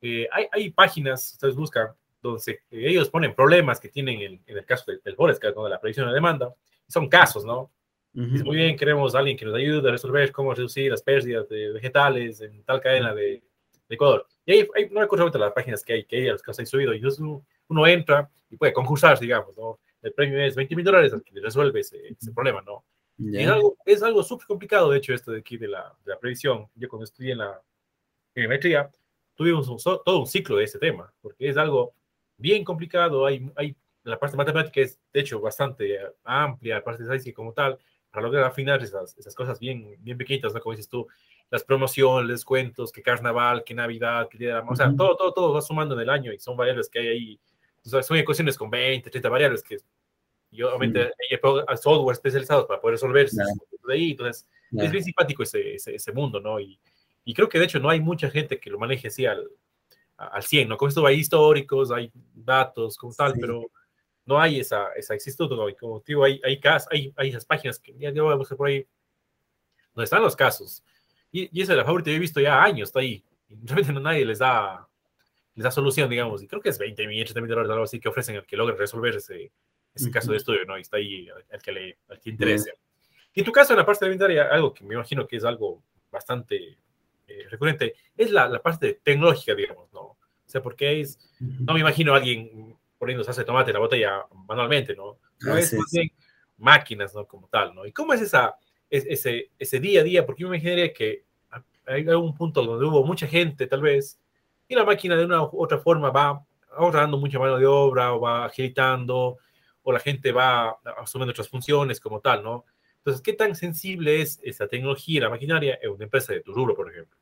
Eh, hay, hay páginas, ustedes buscan, donde ellos ponen problemas que tienen en, en el caso del, del Forex, de la predicción de demanda. Son casos, ¿no? muy bien, queremos a alguien que nos ayude a resolver cómo reducir las pérdidas de vegetales en tal cadena de, Ecuador. Y ahí, hay, no recuerdo las páginas que hay, que hay, las que se han subido. Y entonces uno, entra y puede concursar, digamos, ¿no? El premio es 20 mil dólares al que resuelve ese, ese problema, ¿no? Es algo, es algo súper complicado, de hecho, esto de aquí de la, de la previsión. Yo cuando estudié en la geometría, tuvimos todo un ciclo de ese tema, porque es algo bien complicado. Hay, hay la parte matemática es, de hecho, bastante amplia, la parte de estadística como tal, para lograr afinar esas, esas cosas bien, bien pequeñitas, ¿no? Como dices tú, las promociones, los descuentos, que carnaval, que navidad, que día o sea, todo, todo, todo va sumando en el año y son variables que hay ahí, o sea, son ecuaciones con 20, 30 variables que yo obviamente hay software especializados para poder resolver de ahí, entonces es bien simpático ese, ese, mundo, ¿no? Y, y, creo que de hecho no hay mucha gente que lo maneje así al, al 100, ¿no? Con esto hay históricos, hay datos, como tal, pero no hay esa, esa existe como digo, hay, hay, hay, hay esas páginas que ya voy a buscar por ahí, donde están los casos. Y, y esa es la favorita, yo he visto ya años, está ahí. Y realmente no, nadie les da, les da solución, digamos. Y creo que es 20 mil, 30 mil dólares, algo así, que ofrecen el que logre resolver ese, ese caso de estudio, ¿no? Y está ahí el que le al que interese. Y en tu caso, en la parte de inventario, algo que me imagino que es algo bastante eh, recurrente, es la, la, parte tecnológica, digamos, ¿no? O sea, porque es, no me imagino a alguien poniendo salsa de tomate en la botella manualmente, ¿no? No es máquinas, ¿no? Como tal, ¿no? ¿Y cómo es esa, ese, ese día a día? Porque yo me imaginaría que hay un punto donde hubo mucha gente, tal vez, y la máquina de una u otra forma va ahorrando mucha mano de obra o va agilitando o la gente va asumiendo otras funciones como tal, ¿no? Entonces, ¿qué tan sensible es esa tecnología, la maquinaria en una empresa de tu por ejemplo?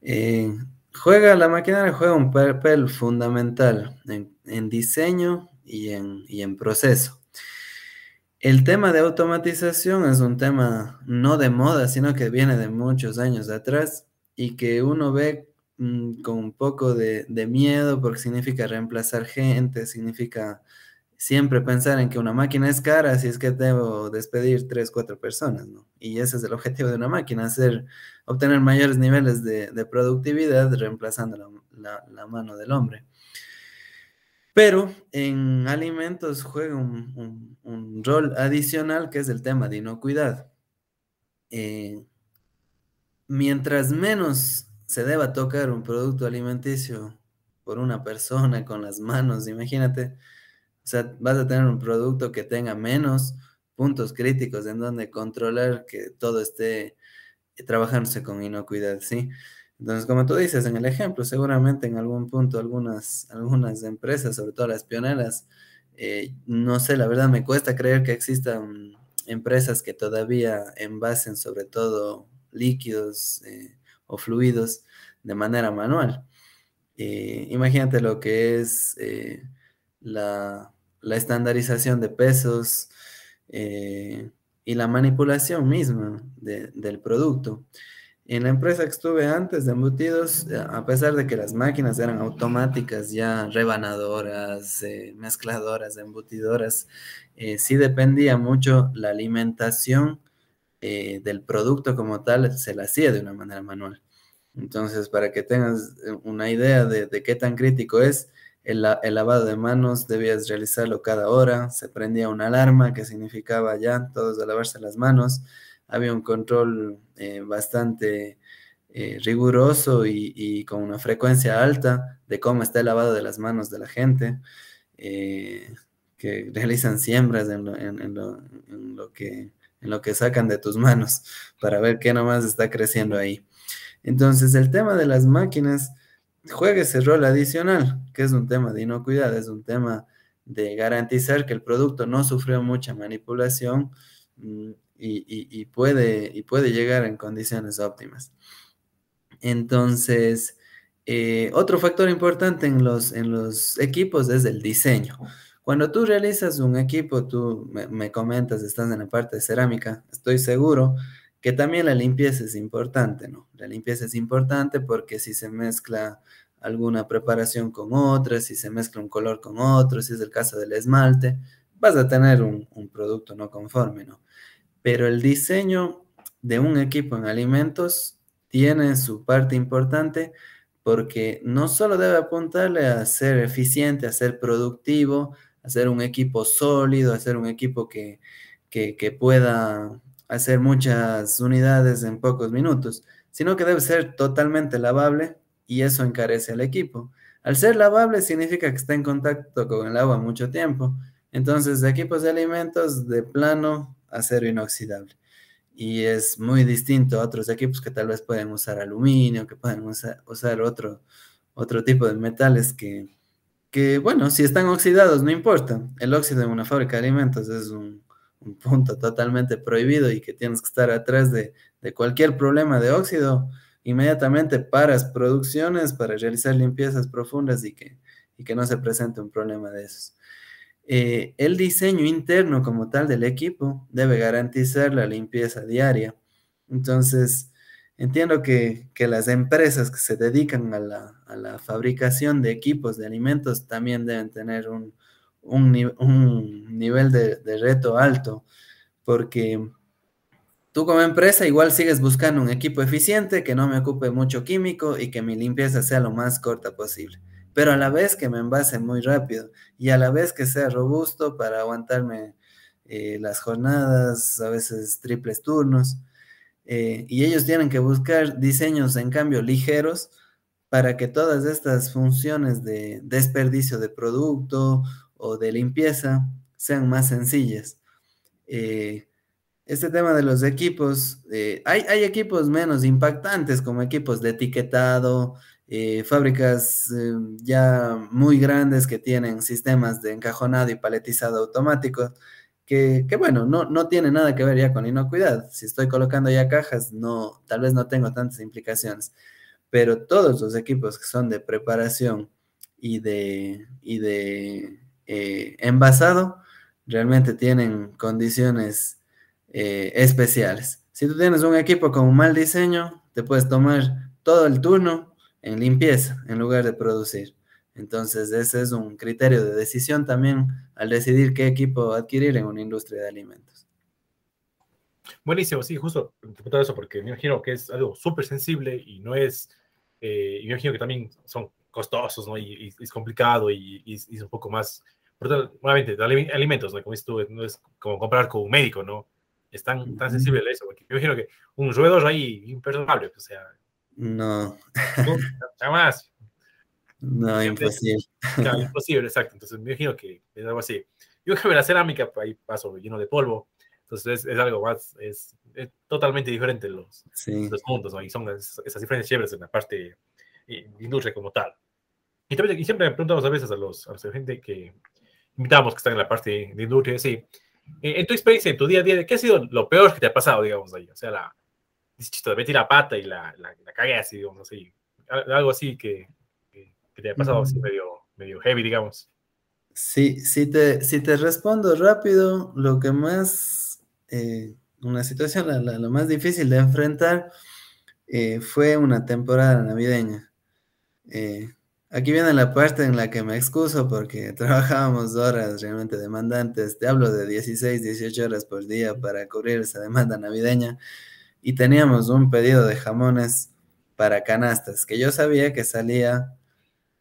Eh, Juega, la maquinaria juega un papel fundamental en, diseño y en, en, proceso. El tema de automatización es un tema no de moda, sino que viene de muchos años atrás y que uno ve mm, con un poco de, miedo porque significa reemplazar gente, significa siempre pensar en que una máquina es cara si es que debo despedir tres, cuatro personas, ¿no? Y ese es el objetivo de una máquina, hacer, obtener mayores niveles de, productividad reemplazando la, mano del hombre. Pero en alimentos juega un, rol adicional que es el tema de inocuidad. Eh, mientras menos se deba tocar un producto alimenticio por una persona con las manos, imagínate, o sea, vas a tener un producto que tenga menos puntos críticos en donde controlar que todo esté trabajándose con inocuidad, ¿sí? Entonces, como tú dices en el ejemplo, seguramente en algún punto algunas, algunas empresas, sobre todo las pioneras, eh, no sé, la verdad me cuesta creer que existan empresas que todavía envasen sobre todo líquidos eh, o fluidos de manera manual. Eh, imagínate lo que es la, la estandarización de pesos y la manipulación misma del producto. En la empresa que estuve antes de embutidos, eh, a pesar de que las máquinas eran automáticas, ya rebanadoras, eh, mezcladoras, embutidoras, sí dependía mucho la alimentación del producto como tal, se la hacía de una manera manual. Entonces, para que tengas una idea de, de qué tan crítico es, el, lavado de manos debías realizarlo cada hora, se prendía una alarma que significaba ya todos a lavarse las manos, había un control eh, bastante eh, riguroso y, con una frecuencia alta de cómo está el lavado de las manos de la gente, eh, que realizan siembras en lo, que, en lo que sacan de tus manos para ver qué nomás está creciendo ahí. Entonces, el tema de las máquinas juegue ese rol adicional, que es un tema de inocuidad, es un tema de garantizar que el producto no sufrió mucha manipulación y, puede, y puede llegar en condiciones óptimas. Entonces, eh, otro factor importante en los, en los equipos es el diseño. Cuando tú realizas un equipo, tú me, comentas, estás en la parte de cerámica, estoy seguro que también la limpieza es importante, ¿no? La limpieza es importante porque si se mezcla alguna preparación con otra, si se mezcla un color con otro, si es el caso del esmalte, vas a tener un, un producto no conforme, ¿no? Pero el diseño de un equipo en alimentos tiene su parte importante porque no solo debe apuntarle a ser eficiente, a ser productivo, a ser un equipo sólido, a ser un equipo que, pueda hacer muchas unidades en pocos minutos, sino que debe ser totalmente lavable y eso encarece al equipo. Al ser lavable significa que está en contacto con el agua mucho tiempo. Entonces, de equipos de alimentos de plano acero inoxidable y es muy distinto a otros equipos que tal vez pueden usar aluminio, que pueden usar, otro, otro tipo de metales que, que, bueno, si están oxidados no importa. El óxido en una fábrica de alimentos es un, punto totalmente prohibido y que tienes que estar atrás de, de cualquier problema de óxido. Inmediatamente paras producciones para realizar limpiezas profundas y que, y que no se presente un problema de esos. Eh, el diseño interno como tal del equipo debe garantizar la limpieza diaria. Entonces, entiendo que, las empresas que se dedican a la, fabricación de equipos de alimentos también deben tener un, nivel de, de, reto alto, porque tú como empresa igual sigues buscando un equipo eficiente que no me ocupe mucho químico y que mi limpieza sea lo más corta posible pero a la vez que me envase muy rápido y a la vez que sea robusto para aguantarme eh, las jornadas, a veces triples turnos. Eh, y ellos tienen que buscar diseños, en cambio, ligeros para que todas estas funciones de desperdicio de producto o de limpieza sean más sencillas. Eh, este tema de los equipos, hay, hay, equipos menos impactantes como equipos de etiquetado, eh, fábricas eh, ya muy grandes que tienen sistemas de encajonado y paletizado automáticos, que, bueno, no, no tiene nada que ver ya con inocuidad. Si estoy colocando ya cajas, no, tal vez no tengo tantas implicaciones, pero todos los equipos que son de preparación y de, y de eh, envasado, realmente tienen condiciones especiales. Si tú tienes un equipo con un mal diseño, te puedes tomar todo el turno en limpieza en lugar de producir. Entonces, ese es un criterio de decisión también al decidir qué equipo adquirir en una industria de alimentos. Buenísimo, sí, justo todo eso, porque me imagino que es algo súper sensible y no es, eh, me imagino que también son costosos, ¿no? Y, es complicado y, es un poco más, nuevamente, alimentos, ¿no? Como tú, no es como comprar con un médico, ¿no? Es tan, tan sensible eso, porque me imagino que un roedor ahí imperdonable, o sea, no. jamás. No, imposible. Claro, imposible, exacto. Entonces me imagino que es algo así. Yo creo que la cerámica, ahí paso lleno de polvo. Entonces es, algo más, es, totalmente diferente los, los mundos, ¿no? Y son esas, diferencias chéveres en la parte de industria como tal. Y, también, y siempre preguntamos a veces a los, a la gente que invitamos que están en la parte de industria, sí, en tu experiencia, en tu día a día, ¿qué ha sido lo peor que te ha pasado, digamos, ahí? O sea, la, chisto, metí la pata y la, la, la cagué así, digamos, así. Algo así que, que, te ha pasado así medio, medio heavy, digamos. Sí, si te, si te respondo rápido, lo que más, eh, una situación, la, la, lo más difícil de enfrentar eh, fue una temporada navideña. Eh, aquí viene la parte en la que me excuso porque trabajábamos horas realmente demandantes. Te hablo de 16, 18 horas por día para cubrir esa demanda navideña y teníamos un pedido de jamones para canastas, que yo sabía que salía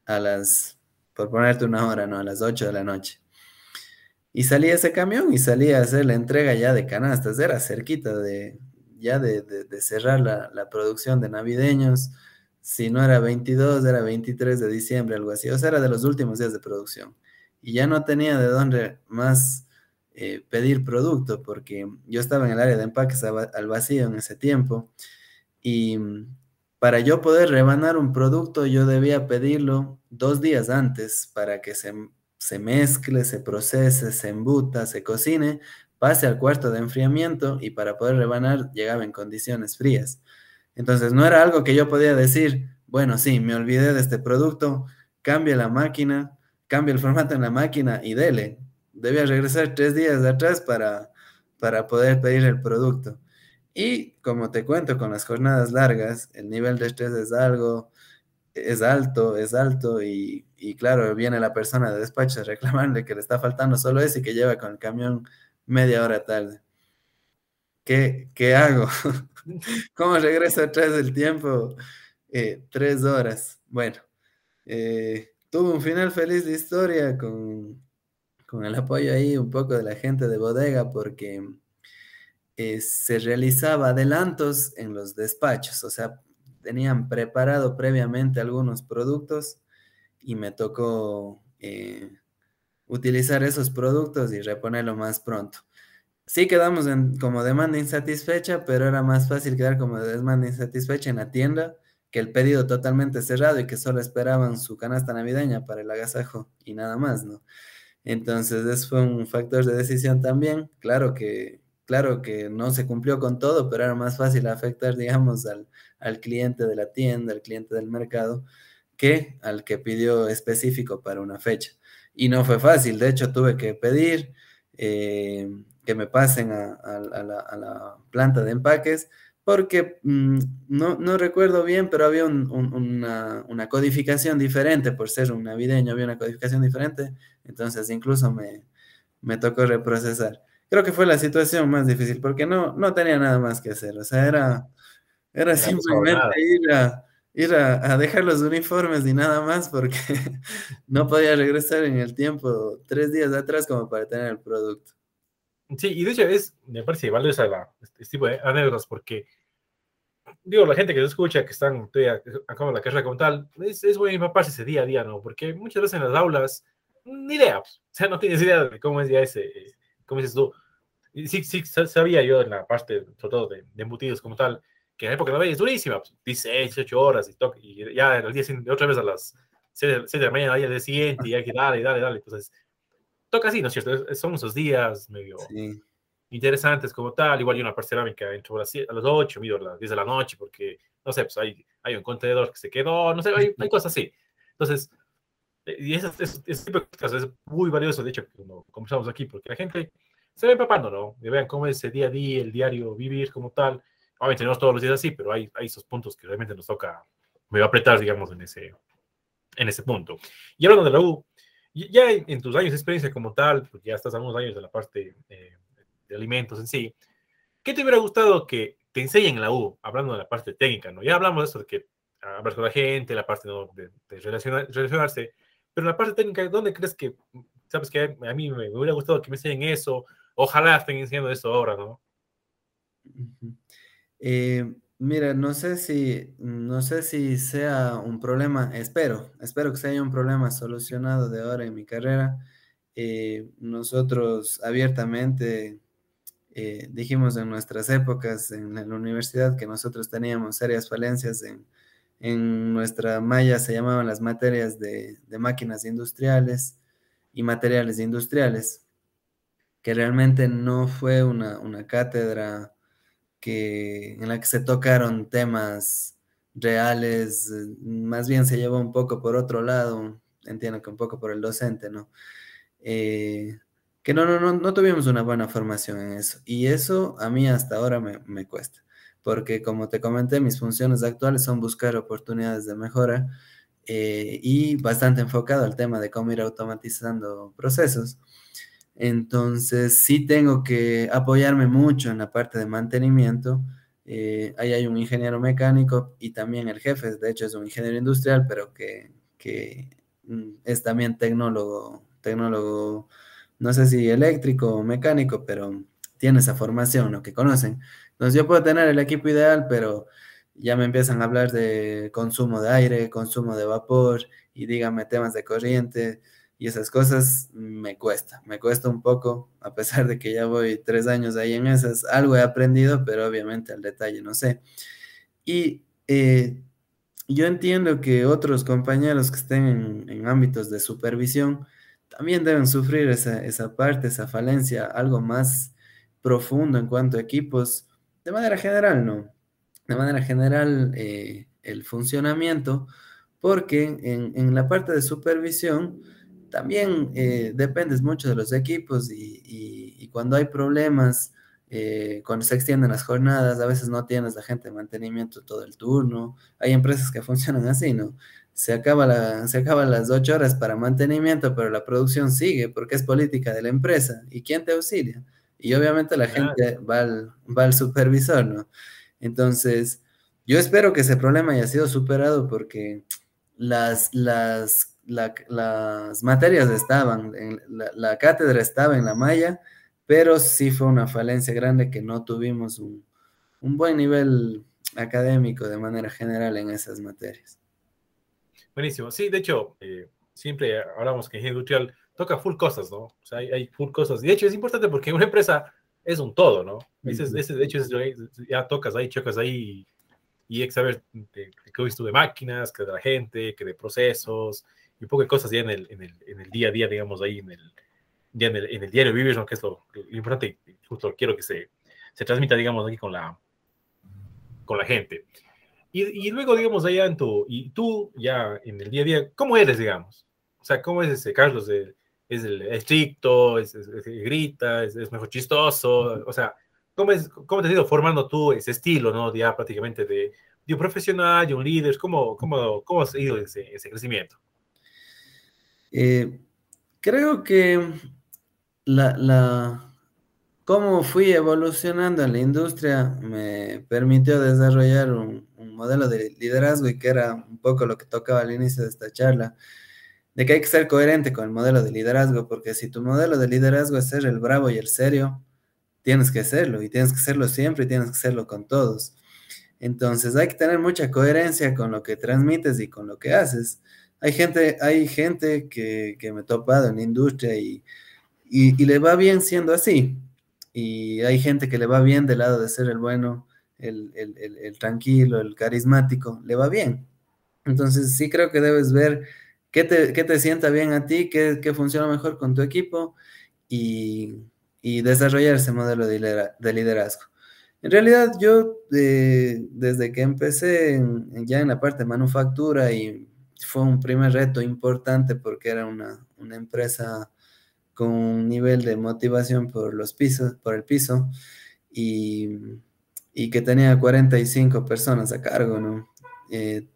a las, por ponerte una hora, ¿no? A las 8 de la noche. Y salía ese camión y salía a hacer la entrega ya de canastas, era cerquita de, ya de, cerrar la, la, producción de navideños, si no era 22, era 23 de diciembre, algo así, o sea, era de los últimos días de producción. Y ya no tenía de dónde más eh, pedir producto, porque yo estaba en el área de empaques al vacío en ese tiempo y mm, para yo poder rebanar un producto yo debía pedirlo dos días antes para que se, se mezcle, se procese, se embuta, se cocine, pase al cuarto de enfriamiento y para poder rebanar llegaba en condiciones frías. Entonces no era algo que yo podía decir, bueno, sí, me olvidé de este producto, cambia la máquina, cambia el formato en la máquina y dele. Debía regresar tres días atrás para, para poder pedir el producto. Y como te cuento, con las jornadas largas, el nivel de estrés es algo, es alto, es alto y, y claro, viene la persona de despacho a reclamarle que le está faltando solo ese y que lleva con el camión media hora tarde. ¿Qué, qué hago? ¿Cómo regreso atrás del tiempo? Eh, tres horas. Bueno, eh, tuvo un final feliz de historia con, con el apoyo ahí un poco de la gente de bodega porque eh, se realizaba adelantos en los despachos, o sea, tenían preparado previamente algunos productos y me tocó eh, utilizar esos productos y reponerlo más pronto. Sí quedamos en, como demanda insatisfecha, pero era más fácil quedar como demanda insatisfecha en la tienda que el pedido totalmente cerrado y que solo esperaban su canasta navideña para el agasajo y nada más, ¿no? Entonces, eso fue un factor de decisión también. Claro que claro que no se cumplió con todo, pero era más fácil afectar, digamos, al, cliente de la tienda, al cliente del mercado, que al que pidió específico para una fecha. Y no fue fácil, de hecho tuve que pedir eh, que me pasen a, la, planta de empaques, porque mm, no, recuerdo bien, pero había una, una, codificación diferente, por ser un navideño había una codificación diferente, entonces incluso me, me tocó reprocesar creo que fue la situación más difícil porque no, no tenía nada más que hacer. O sea, era, era simplemente ir, a, ir a, dejar los uniformes y nada más porque no podía regresar en el tiempo tres días atrás como para tener el producto. Sí, y de hecho es, me parece valiosa la, este tipo de anécdotas porque, digo, la gente que se escucha, que están acá en la carrera como tal, es, es bueno empaparse ese día a día, ¿no? Porque muchas veces en las aulas, ni idea, pues, o sea, no tienes idea de cómo es ya ese, cómo dices tú, sí, sí, sabía yo en la parte, sobre todo de, embutidos como tal, que en la época de la es durísima, 16, pues, 18 horas y, toque, y ya el día siguiente, otra vez a las 6 de, la mañana, al día siguiente, y hay que darle, dale, dale. Entonces, toca así, ¿no es cierto? Son esos días medio interesantes como tal. Igual hay una parte cerámica entro a las, a las 8, mido a las 10 de la noche, porque, no sé, pues hay, hay un contenedor que se quedó, no sé, hay, hay cosas así. Entonces, y tipo de cosas es muy valioso, de hecho, como conversamos aquí, porque la gente se ve empapando, ¿no? Y vean cómo es ese día a día, el diario vivir como tal. Obviamente no todos los días así, pero hay, hay esos puntos que realmente nos toca me va a apretar, digamos, en ese, en ese punto. Y hablando de la U, ya en, tus años de experiencia como tal, porque ya estás a unos años de la parte eh, de alimentos en sí, ¿qué te hubiera gustado que te enseñen en la U, hablando de la parte técnica, ¿no? Ya hablamos de eso, de que hablar con la gente, la parte de, relacionarse, pero en la parte técnica, ¿dónde crees que, sabes que a mí me, hubiera gustado que me enseñen eso? Ojalá estén haciendo eso ahora, ¿no? Eh, mira, no sé si, no sé si sea un problema, espero, espero que sea un problema solucionado de ahora en mi carrera. Eh, nosotros abiertamente eh, dijimos en nuestras épocas en la universidad que nosotros teníamos serias falencias en, en nuestra malla, se llamaban las materias de, máquinas industriales y materiales industriales que realmente no fue una, cátedra que, en la que se tocaron temas reales, más bien se llevó un poco por otro lado, entiendo que un poco por el docente, ¿no? Eh, que no, no, no, no tuvimos una buena formación en eso. Y eso a mí hasta ahora me, cuesta, porque como te comenté, mis funciones actuales son buscar oportunidades de mejora eh, y bastante enfocado al tema de cómo ir automatizando procesos. Entonces, sí tengo que apoyarme mucho en la parte de mantenimiento. Eh, ahí hay un ingeniero mecánico y también el jefe, de hecho es un ingeniero industrial, pero que, mm, es también tecnólogo, tecnólogo, no sé si eléctrico o mecánico, pero tiene esa formación, lo que conocen. Entonces yo puedo tener el equipo ideal, pero ya me empiezan a hablar de consumo de aire, consumo de vapor y díganme temas de corriente y esas cosas me cuesta, me cuesta un poco, a pesar de que ya voy tres años ahí en esas, algo he aprendido, pero obviamente al detalle no sé. Y eh, yo entiendo que otros compañeros que estén en, ámbitos de supervisión también deben sufrir esa, esa, parte, esa falencia, algo más profundo en cuanto a equipos, de manera general, ¿no? De manera general, eh, el funcionamiento, porque en, en la parte de supervisión, también eh, dependes mucho de los equipos y, cuando hay problemas, eh, cuando se extienden las jornadas, a veces no tienes la gente de mantenimiento todo el turno. Hay empresas que funcionan así, ¿no? Se acaba, se acaban las ocho horas para mantenimiento, pero la producción sigue porque es política de la empresa. ¿Y quién te auxilia? Y obviamente la gente va al, va al supervisor, ¿no? Entonces, yo espero que ese problema haya sido superado porque las, las las materias estaban, en, la, cátedra estaba en la malla, pero sí fue una falencia grande que no tuvimos un, buen nivel académico de manera general en esas materias. Buenísimo. Sí, de hecho, eh, siempre hablamos que ingeniería industrial toca full cosas, ¿no? O sea, hay, full cosas. Y de hecho es importante porque una empresa es un todo, ¿no? Ese, de hecho, ya tocas ahí, chocas ahí y, hay que saber de, qué de máquinas, que de la gente, que de procesos, y un poco de cosas ya en el, en el, en el día a día, digamos, ahí en el, ya en el, en el diario vivir, ¿no? que es lo, importante, justo quiero que se, se, transmita, digamos, aquí con la, con la gente. Y, y, luego, digamos, allá en tu, y tú ya en el día a día, ¿cómo eres, digamos? O sea, ¿cómo es ese Carlos? De, ¿Es el estricto? ¿Es, grita? Es, mejor chistoso? O sea, ¿cómo, es, ¿cómo te has ido formando tú ese estilo, ¿no? Ya prácticamente de, de un profesional, de un líder. ¿Cómo, cómo, cómo has ido ese, ese crecimiento? Eh, creo que la, la, cómo fui evolucionando en la industria me permitió desarrollar un, modelo de liderazgo y que era un poco lo que tocaba al inicio de esta charla, de que hay que ser coherente con el modelo de liderazgo, porque si tu modelo de liderazgo es ser el bravo y el serio, tienes que serlo y tienes que serlo siempre y tienes que serlo con todos. Entonces hay que tener mucha coherencia con lo que transmites y con lo que haces hay gente, hay gente que, me he topado en la industria y, y, le va bien siendo así. Y hay gente que le va bien del lado de ser el bueno, el, tranquilo, el carismático, le va bien. Entonces sí creo que debes ver qué te, qué te sienta bien a ti, qué, qué, funciona mejor con tu equipo y, y desarrollar ese modelo de, liderazgo. En realidad yo eh, desde que empecé ya en la parte de manufactura y fue un primer reto importante porque era una, empresa con un nivel de motivación por los pisos, por el piso, y, que tenía 45 personas a cargo, ¿no? Eh,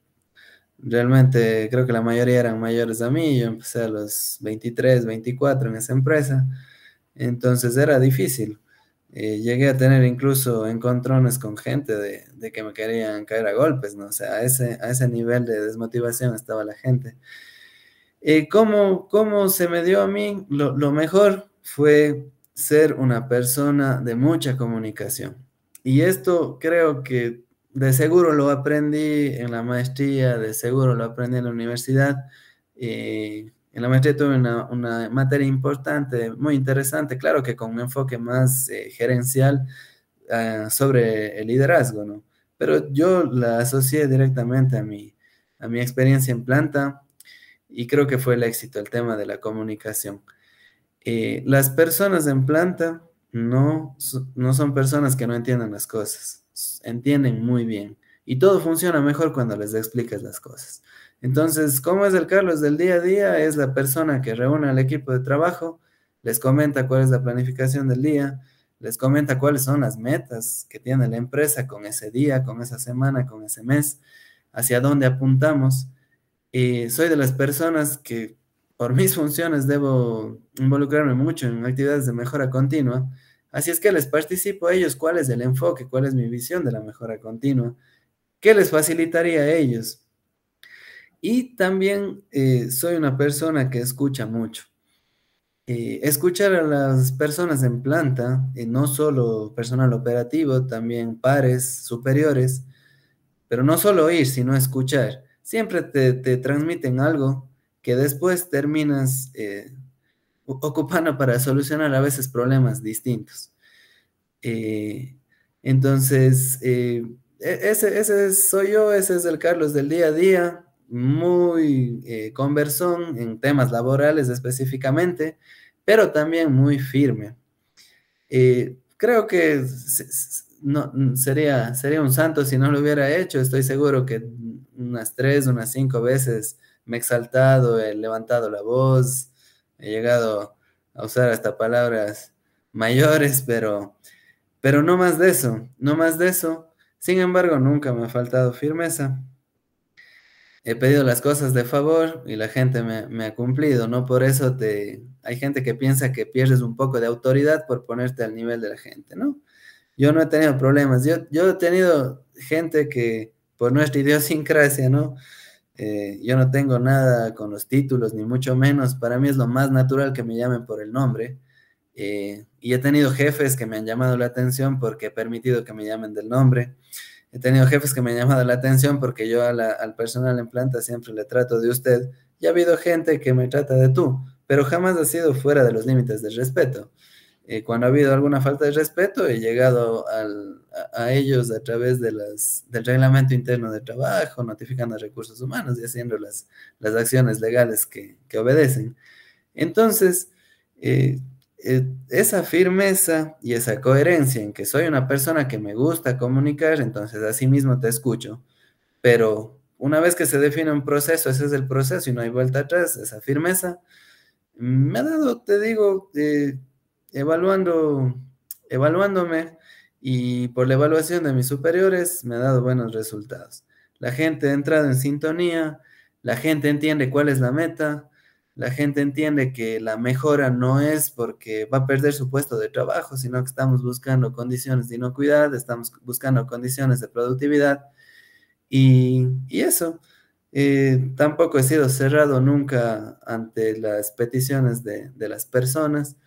realmente creo que la mayoría eran mayores a mí, yo empecé a los 23, 24 en esa empresa, entonces era difícil. Eh, llegué a tener incluso encontrones con gente de, que me querían caer a golpes, ¿no? O sea, a ese, a ese nivel de desmotivación estaba la gente. Eh, ¿cómo, ¿cómo, se me dio a mí? Lo, lo, mejor fue ser una persona de mucha comunicación. Y esto creo que de seguro lo aprendí en la maestría, de seguro lo aprendí en la universidad. Eh, en la maestría tuve una, materia importante, muy interesante, claro que con un enfoque más eh, gerencial ah, sobre el liderazgo, ¿no? Pero yo la asocié directamente a mi, a mi experiencia en planta y creo que fue el éxito, el tema de la comunicación. Eh, las personas en planta no, no son personas que no entiendan las cosas, entienden muy bien y todo funciona mejor cuando les explicas las cosas. Entonces, ¿cómo es el Carlos del día a día? Es la persona que reúne al equipo de trabajo, les comenta cuál es la planificación del día, les comenta cuáles son las metas que tiene la empresa con ese día, con esa semana, con ese mes, hacia dónde apuntamos. Y soy de las personas que por mis funciones debo involucrarme mucho en actividades de mejora continua. Así es que les participo a ellos cuál es el enfoque, cuál es mi visión de la mejora continua, qué les facilitaría a ellos y también eh, soy una persona que escucha mucho. Eh, escuchar a las personas en planta, eh, no solo personal operativo, también pares superiores, pero no solo oír, sino escuchar. Siempre te, transmiten algo que después terminas ocupando para solucionar a veces problemas distintos. entonces, e, ese, ese soy yo, ese es el Carlos del día a día muy eh, conversón en temas laborales específicamente, pero también muy firme. Eh, creo que no, sería, sería un santo si no lo hubiera hecho. Estoy seguro que unas tres, unas cinco veces me he exaltado, he levantado la voz, he llegado a usar hasta palabras mayores, pero, pero no más de eso, no más de eso. Sin embargo, nunca me ha faltado firmeza. He pedido las cosas de favor y la gente me, ha cumplido, ¿no? Por eso te, hay gente que piensa que pierdes un poco de autoridad por ponerte al nivel de la gente, ¿no? Yo no he tenido problemas. Yo, yo he tenido gente que, por nuestra idiosincrasia, ¿no? Eh, yo no tengo nada con los títulos, ni mucho menos. Para mí es lo más natural que me llamen por el nombre. Eh, y he tenido jefes que me han llamado la atención porque he permitido que me llamen del nombre. He tenido jefes que me han llamado la atención porque yo al personal en planta siempre le trato de usted. Y ha habido gente que me trata de tú, pero jamás ha sido fuera de los límites del respeto. Eh, cuando ha habido alguna falta de respeto, he llegado a, ellos a través de las, del reglamento interno de trabajo, notificando a recursos humanos y haciendo las, las acciones legales que, que obedecen. Entonces, eh, eh, esa firmeza y esa coherencia en que soy una persona que me gusta comunicar, entonces así mismo te escucho, pero una vez que se define un proceso, ese es el proceso y no hay vuelta atrás, esa firmeza, me ha dado, te digo, evaluando, evaluándome y por la evaluación de mis superiores me ha dado buenos resultados. La gente ha entrado en sintonía, la gente entiende cuál es la meta, la gente entiende que la mejora no es porque va a perder su puesto de trabajo, sino que estamos buscando condiciones de inocuidad, estamos buscando condiciones de productividad y, eso. Eh, tampoco he sido cerrado nunca ante las peticiones de, de las personas.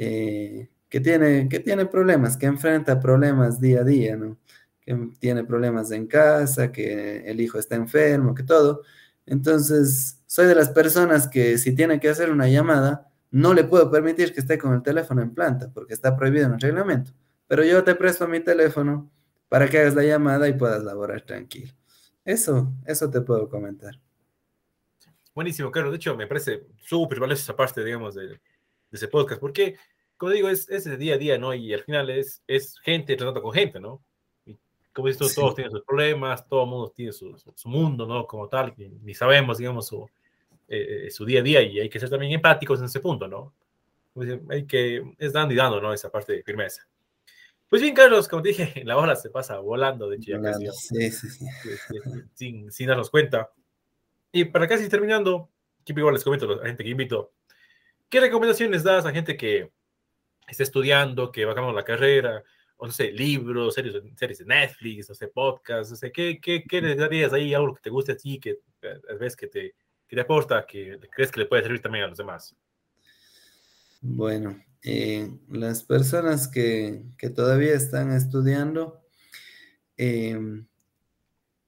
Eh, que, tiene, que tiene problemas, que enfrenta problemas día a día, ¿no? Que tiene problemas en casa, que el hijo está enfermo, que todo. Entonces, soy de las personas que si tiene que hacer una llamada, no le puedo permitir que esté con el teléfono en planta, porque está prohibido en el reglamento. Pero yo te presto mi teléfono para que hagas la llamada y puedas laborar tranquilo. Eso, eso te puedo comentar. Buenísimo, Carlos. De hecho, me parece súper valiosa esa parte, digamos, de, de ese podcast, porque, como digo, es, es de día a día, ¿no? Y al final es, es gente tratando con gente, ¿no? Y como dices todos tienen sus problemas, todo el mundo tiene su, su, mundo, ¿no? Como tal, ni sabemos, digamos, su, eh, eh, su día a día y hay que ser también empáticos en ese punto, ¿no? Hay que, es dando y dando, ¿no? Esa parte de firmeza. Pues bien, Carlos, como te dije, la hora se pasa volando, de hecho, ya casi, sí, sí, sí. Sin, sin, darnos cuenta. Y para casi terminando, igual les comento a la gente que invito, ¿Qué recomendaciones das a gente que está estudiando, que va cambiando la carrera, o no sé, libros, series, series de Netflix, no sé, podcasts, no sé, ¿qué, qué, qué les darías ahí, algo que te guste a ti, que eh, que te, que te aporta, que crees que le puede servir también a los demás? Bueno, eh, las personas que, que, todavía están estudiando, eh,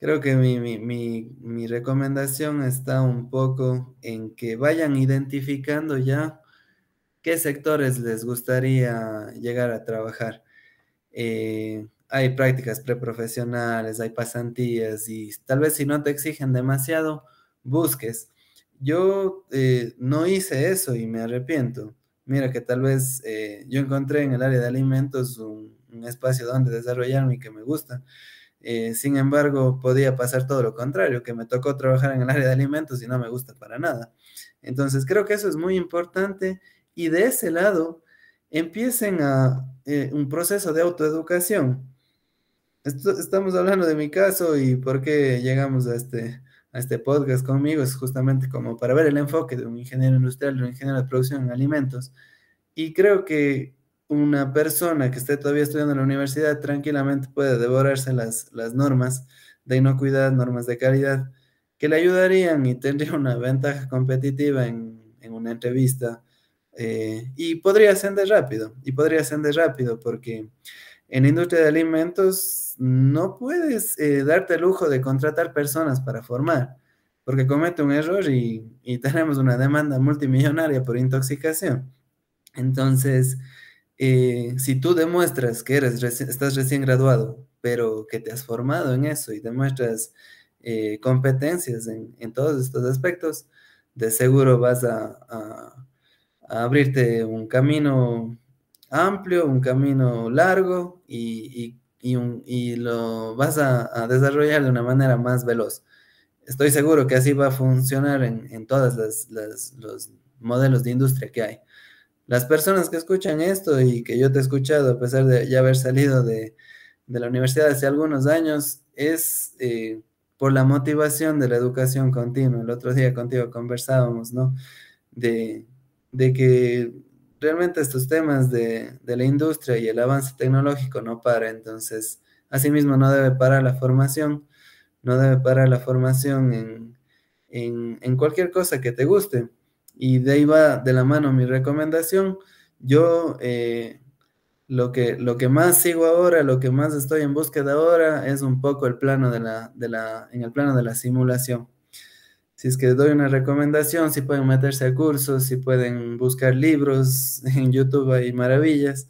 Creo que mi, recomendación está un poco en que vayan identificando ya qué sectores les gustaría llegar a trabajar. Eh, hay prácticas preprofesionales, hay pasantías y tal vez si no te exigen demasiado, busques. Yo eh, no hice eso y me arrepiento. Mira que tal vez eh, yo encontré en el área de alimentos un, un espacio donde desarrollarme y que me gusta eh, sin embargo, podía pasar todo lo contrario, que me tocó trabajar en el área de alimentos y no me gusta para nada. Entonces, creo que eso es muy importante y de ese lado empiecen a eh, un proceso de autoeducación. estamos hablando de mi caso y por qué llegamos a este, a este podcast conmigo, es justamente como para ver el enfoque de un ingeniero industrial, de un ingeniero de producción en alimentos. Y creo que una persona que esté todavía estudiando en la universidad tranquilamente puede devorarse las, las normas de inocuidad, normas de calidad, que le ayudarían y tendría una ventaja competitiva en, en una entrevista. Eh, y podría ascender rápido, y podría ascender rápido porque en la industria de alimentos no puedes eh, darte el lujo de contratar personas para formar, porque comete un error y, y tenemos una demanda multimillonaria por intoxicación. Entonces, eh, si tú demuestras que eres estás recién graduado, pero que te has formado en eso y demuestras eh, competencias en, todos estos aspectos, de seguro vas a, abrirte un camino amplio, un camino largo y, lo vas a, desarrollar de una manera más veloz. Estoy seguro que así va a funcionar en, todas las, modelos de industria que hay. Las personas que escuchan esto y que yo te he escuchado, a pesar de ya haber salido de, la universidad hace algunos años, es eh, por la motivación de la educación continua. El otro día contigo conversábamos, ¿no? De, de que realmente estos temas de, la industria y el avance tecnológico no para, entonces, asimismo no debe parar la formación, no debe parar la formación en, cualquier cosa que te guste. Y de ahí va de la mano mi recomendación. Yo eh, lo, que, lo que más sigo ahora, lo que más estoy en búsqueda ahora es un poco el plano de la, de la, en el plano de la simulación si es que doy una recomendación, si pueden meterse a cursos, si pueden buscar libros en YouTube, hay maravillas.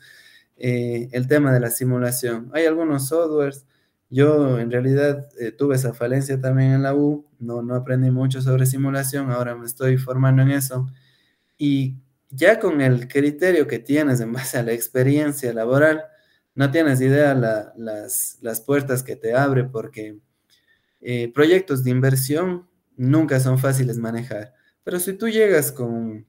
Eh, el tema de la simulación. Hay algunos softwares. Yo en realidad eh, tuve esa falencia también en la U, no, no aprendí mucho sobre simulación, ahora me estoy formando en eso. Y ya con el criterio que tienes en base a la experiencia laboral, no tienes idea las, las, puertas que te abre porque eh, proyectos de inversión nunca son fáciles manejar. Pero si tú llegas con,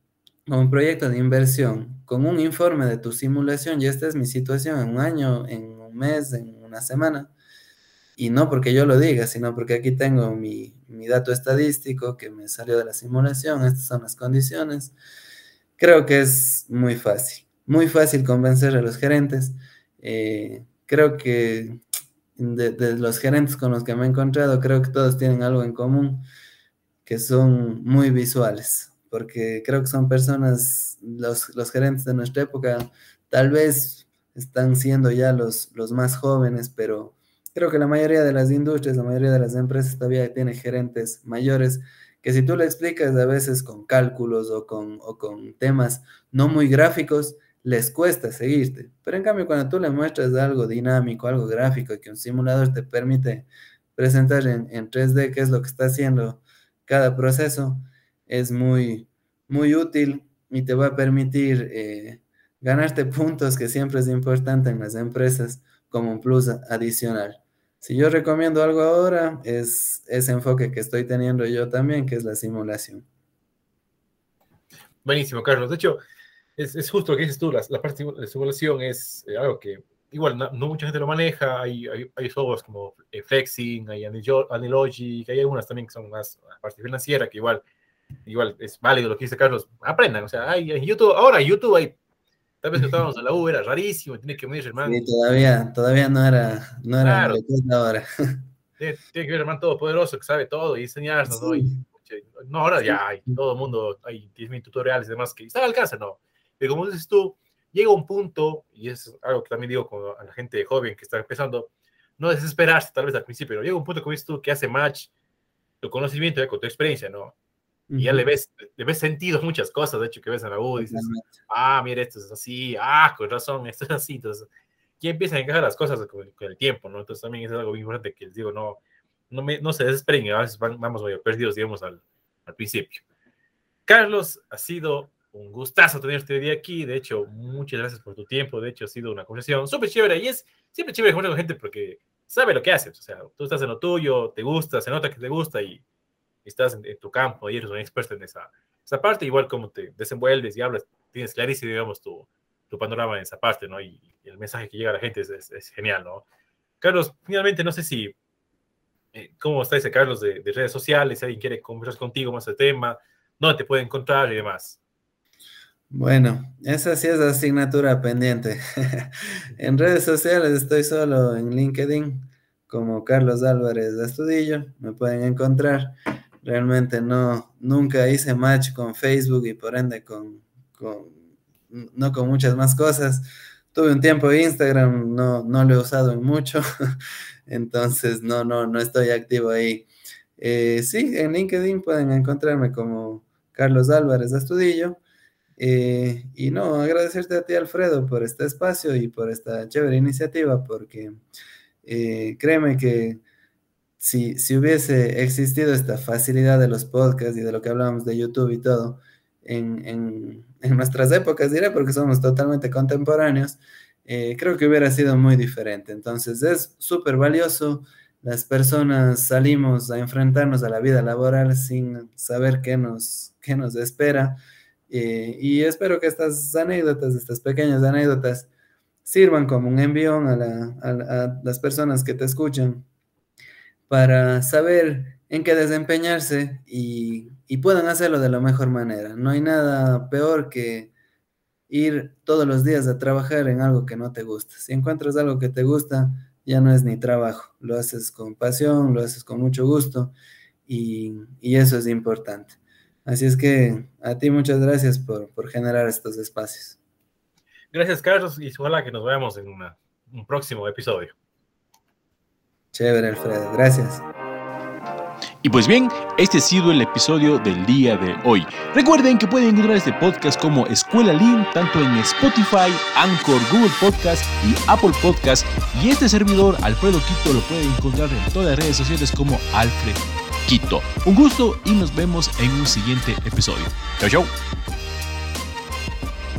un proyecto de inversión, con un informe de tu simulación, y esta es mi situación en un año, en un mes, en una semana, y no porque yo lo diga, sino porque aquí tengo mi, dato estadístico que me salió de la simulación, estas son las condiciones, creo que es muy fácil, muy fácil convencer a los gerentes. Eh, creo que de, de, los gerentes con los que me he encontrado, creo que todos tienen algo en común que son muy visuales, porque creo que son personas, los, los gerentes de nuestra época, tal vez están siendo ya los, los más jóvenes, pero creo que la mayoría de las industrias, la mayoría de las empresas todavía tienen gerentes mayores que si tú le explicas a veces con cálculos o con, o con temas no muy gráficos, les cuesta seguirte. Pero en cambio, cuando tú le muestras algo dinámico, algo gráfico, que un simulador te permite presentar en, en 3D qué es lo que está haciendo cada proceso es muy, muy útil y te va a permitir eh, ganarte puntos, que siempre es importante en las empresas, como un plus adicional. Si yo recomiendo algo ahora, es ese enfoque que estoy teniendo yo también, que es la simulación. Buenísimo, Carlos. De hecho, es, justo lo que dices tú, la, la parte de simulación es eh, algo que igual no, mucha gente lo maneja, hay, hay, hay softwares como eh, Flexing, hay Anilogic, hay algunas también que son más parte financiera, que igual, igual es válido lo que dice Carlos, aprendan, o sea, hay en YouTube, ahora YouTube hay, tal vez que estábamos en la U era rarísimo, tiene que medir, hermano. Sí, todavía, todavía no era, no era claro. ahora. Tiene, tiene, que ver hermano todopoderoso que sabe todo y enseñarnos, ¿no? Y, no, ahora ya hay, todo el mundo, hay 10.000 tutoriales y demás que está al alcance, ¿no? Pero como dices tú, llega un punto, y es algo que también digo a la gente joven que está empezando, no desesperarse tal vez al principio, pero llega un punto como dices tú que hace match tu conocimiento ya con tu experiencia, ¿no? Y ya le ves, le ves sentido muchas cosas, de hecho, que ves en la U, dices, ah, mira, esto es así, ah, con razón, esto es así, entonces, ya empiezan a encajar las cosas con, el tiempo, ¿no? Entonces también es algo muy importante que les digo, no, no, me, no se desesperen, a veces vamos medio perdidos, digamos, al, al principio. Carlos, ha sido un gustazo tenerte hoy día aquí. De hecho, muchas gracias por tu tiempo. De hecho, ha sido una conversación súper chévere. Y es siempre chévere conversar con gente porque sabe lo que haces. O sea, tú estás en lo tuyo, te gusta, se nota que te gusta y, estás en, tu campo y eres un experto en esa, esa parte. Igual como te desenvuelves y hablas, tienes clarísimo, digamos, tu, tu panorama en esa parte, ¿no? Y, el mensaje que llega a la gente es, es, genial, ¿no? Carlos, finalmente, no sé si. Eh, ¿Cómo está Carlos de, de, redes sociales? Si alguien quiere conversar contigo más de tema, ¿dónde te puede encontrar y demás? Bueno, esa sí es la asignatura pendiente. en redes sociales estoy solo en LinkedIn como Carlos Álvarez de Estudillo, me pueden encontrar. Realmente no, nunca hice match con Facebook y por ende con, no con muchas más cosas. Tuve un tiempo Instagram, no, no lo he usado en mucho, entonces no, no, no estoy activo ahí. Eh, sí, en LinkedIn pueden encontrarme como Carlos Álvarez de Estudillo. Eh, y no, agradecerte a ti, Alfredo, por este espacio y por esta chévere iniciativa, porque eh, créeme que si, si, hubiese existido esta facilidad de los podcasts y de lo que hablábamos de YouTube y todo, en, en, en nuestras épocas, diré, porque somos totalmente contemporáneos, eh, creo que hubiera sido muy diferente. Entonces es súper valioso. Las personas salimos a enfrentarnos a la vida laboral sin saber qué nos, qué nos espera Eh, y espero que estas anécdotas, estas pequeñas anécdotas, sirvan como un envión a, a las personas que te escuchan para saber en qué desempeñarse y, y, puedan hacerlo de la mejor manera. No hay nada peor que ir todos los días a trabajar en algo que no te gusta. Si encuentras algo que te gusta, ya no es ni trabajo, lo haces con pasión, lo haces con mucho gusto y, y eso es importante. Así es que a ti muchas gracias por, por generar estos espacios. Gracias, Carlos, y ojalá que nos veamos en un próximo episodio. Chévere, Alfredo, gracias. Y pues bien, este ha sido el episodio del día de hoy. Recuerden que pueden encontrar este podcast como Escuela Lean tanto en Spotify, Anchor, Google Podcast y Apple Podcast. Y este servidor, Alfredo Quito, lo pueden encontrar en todas las redes sociales como Alfred Quito. Un gusto y nos vemos en un siguiente episodio. Chau, chau.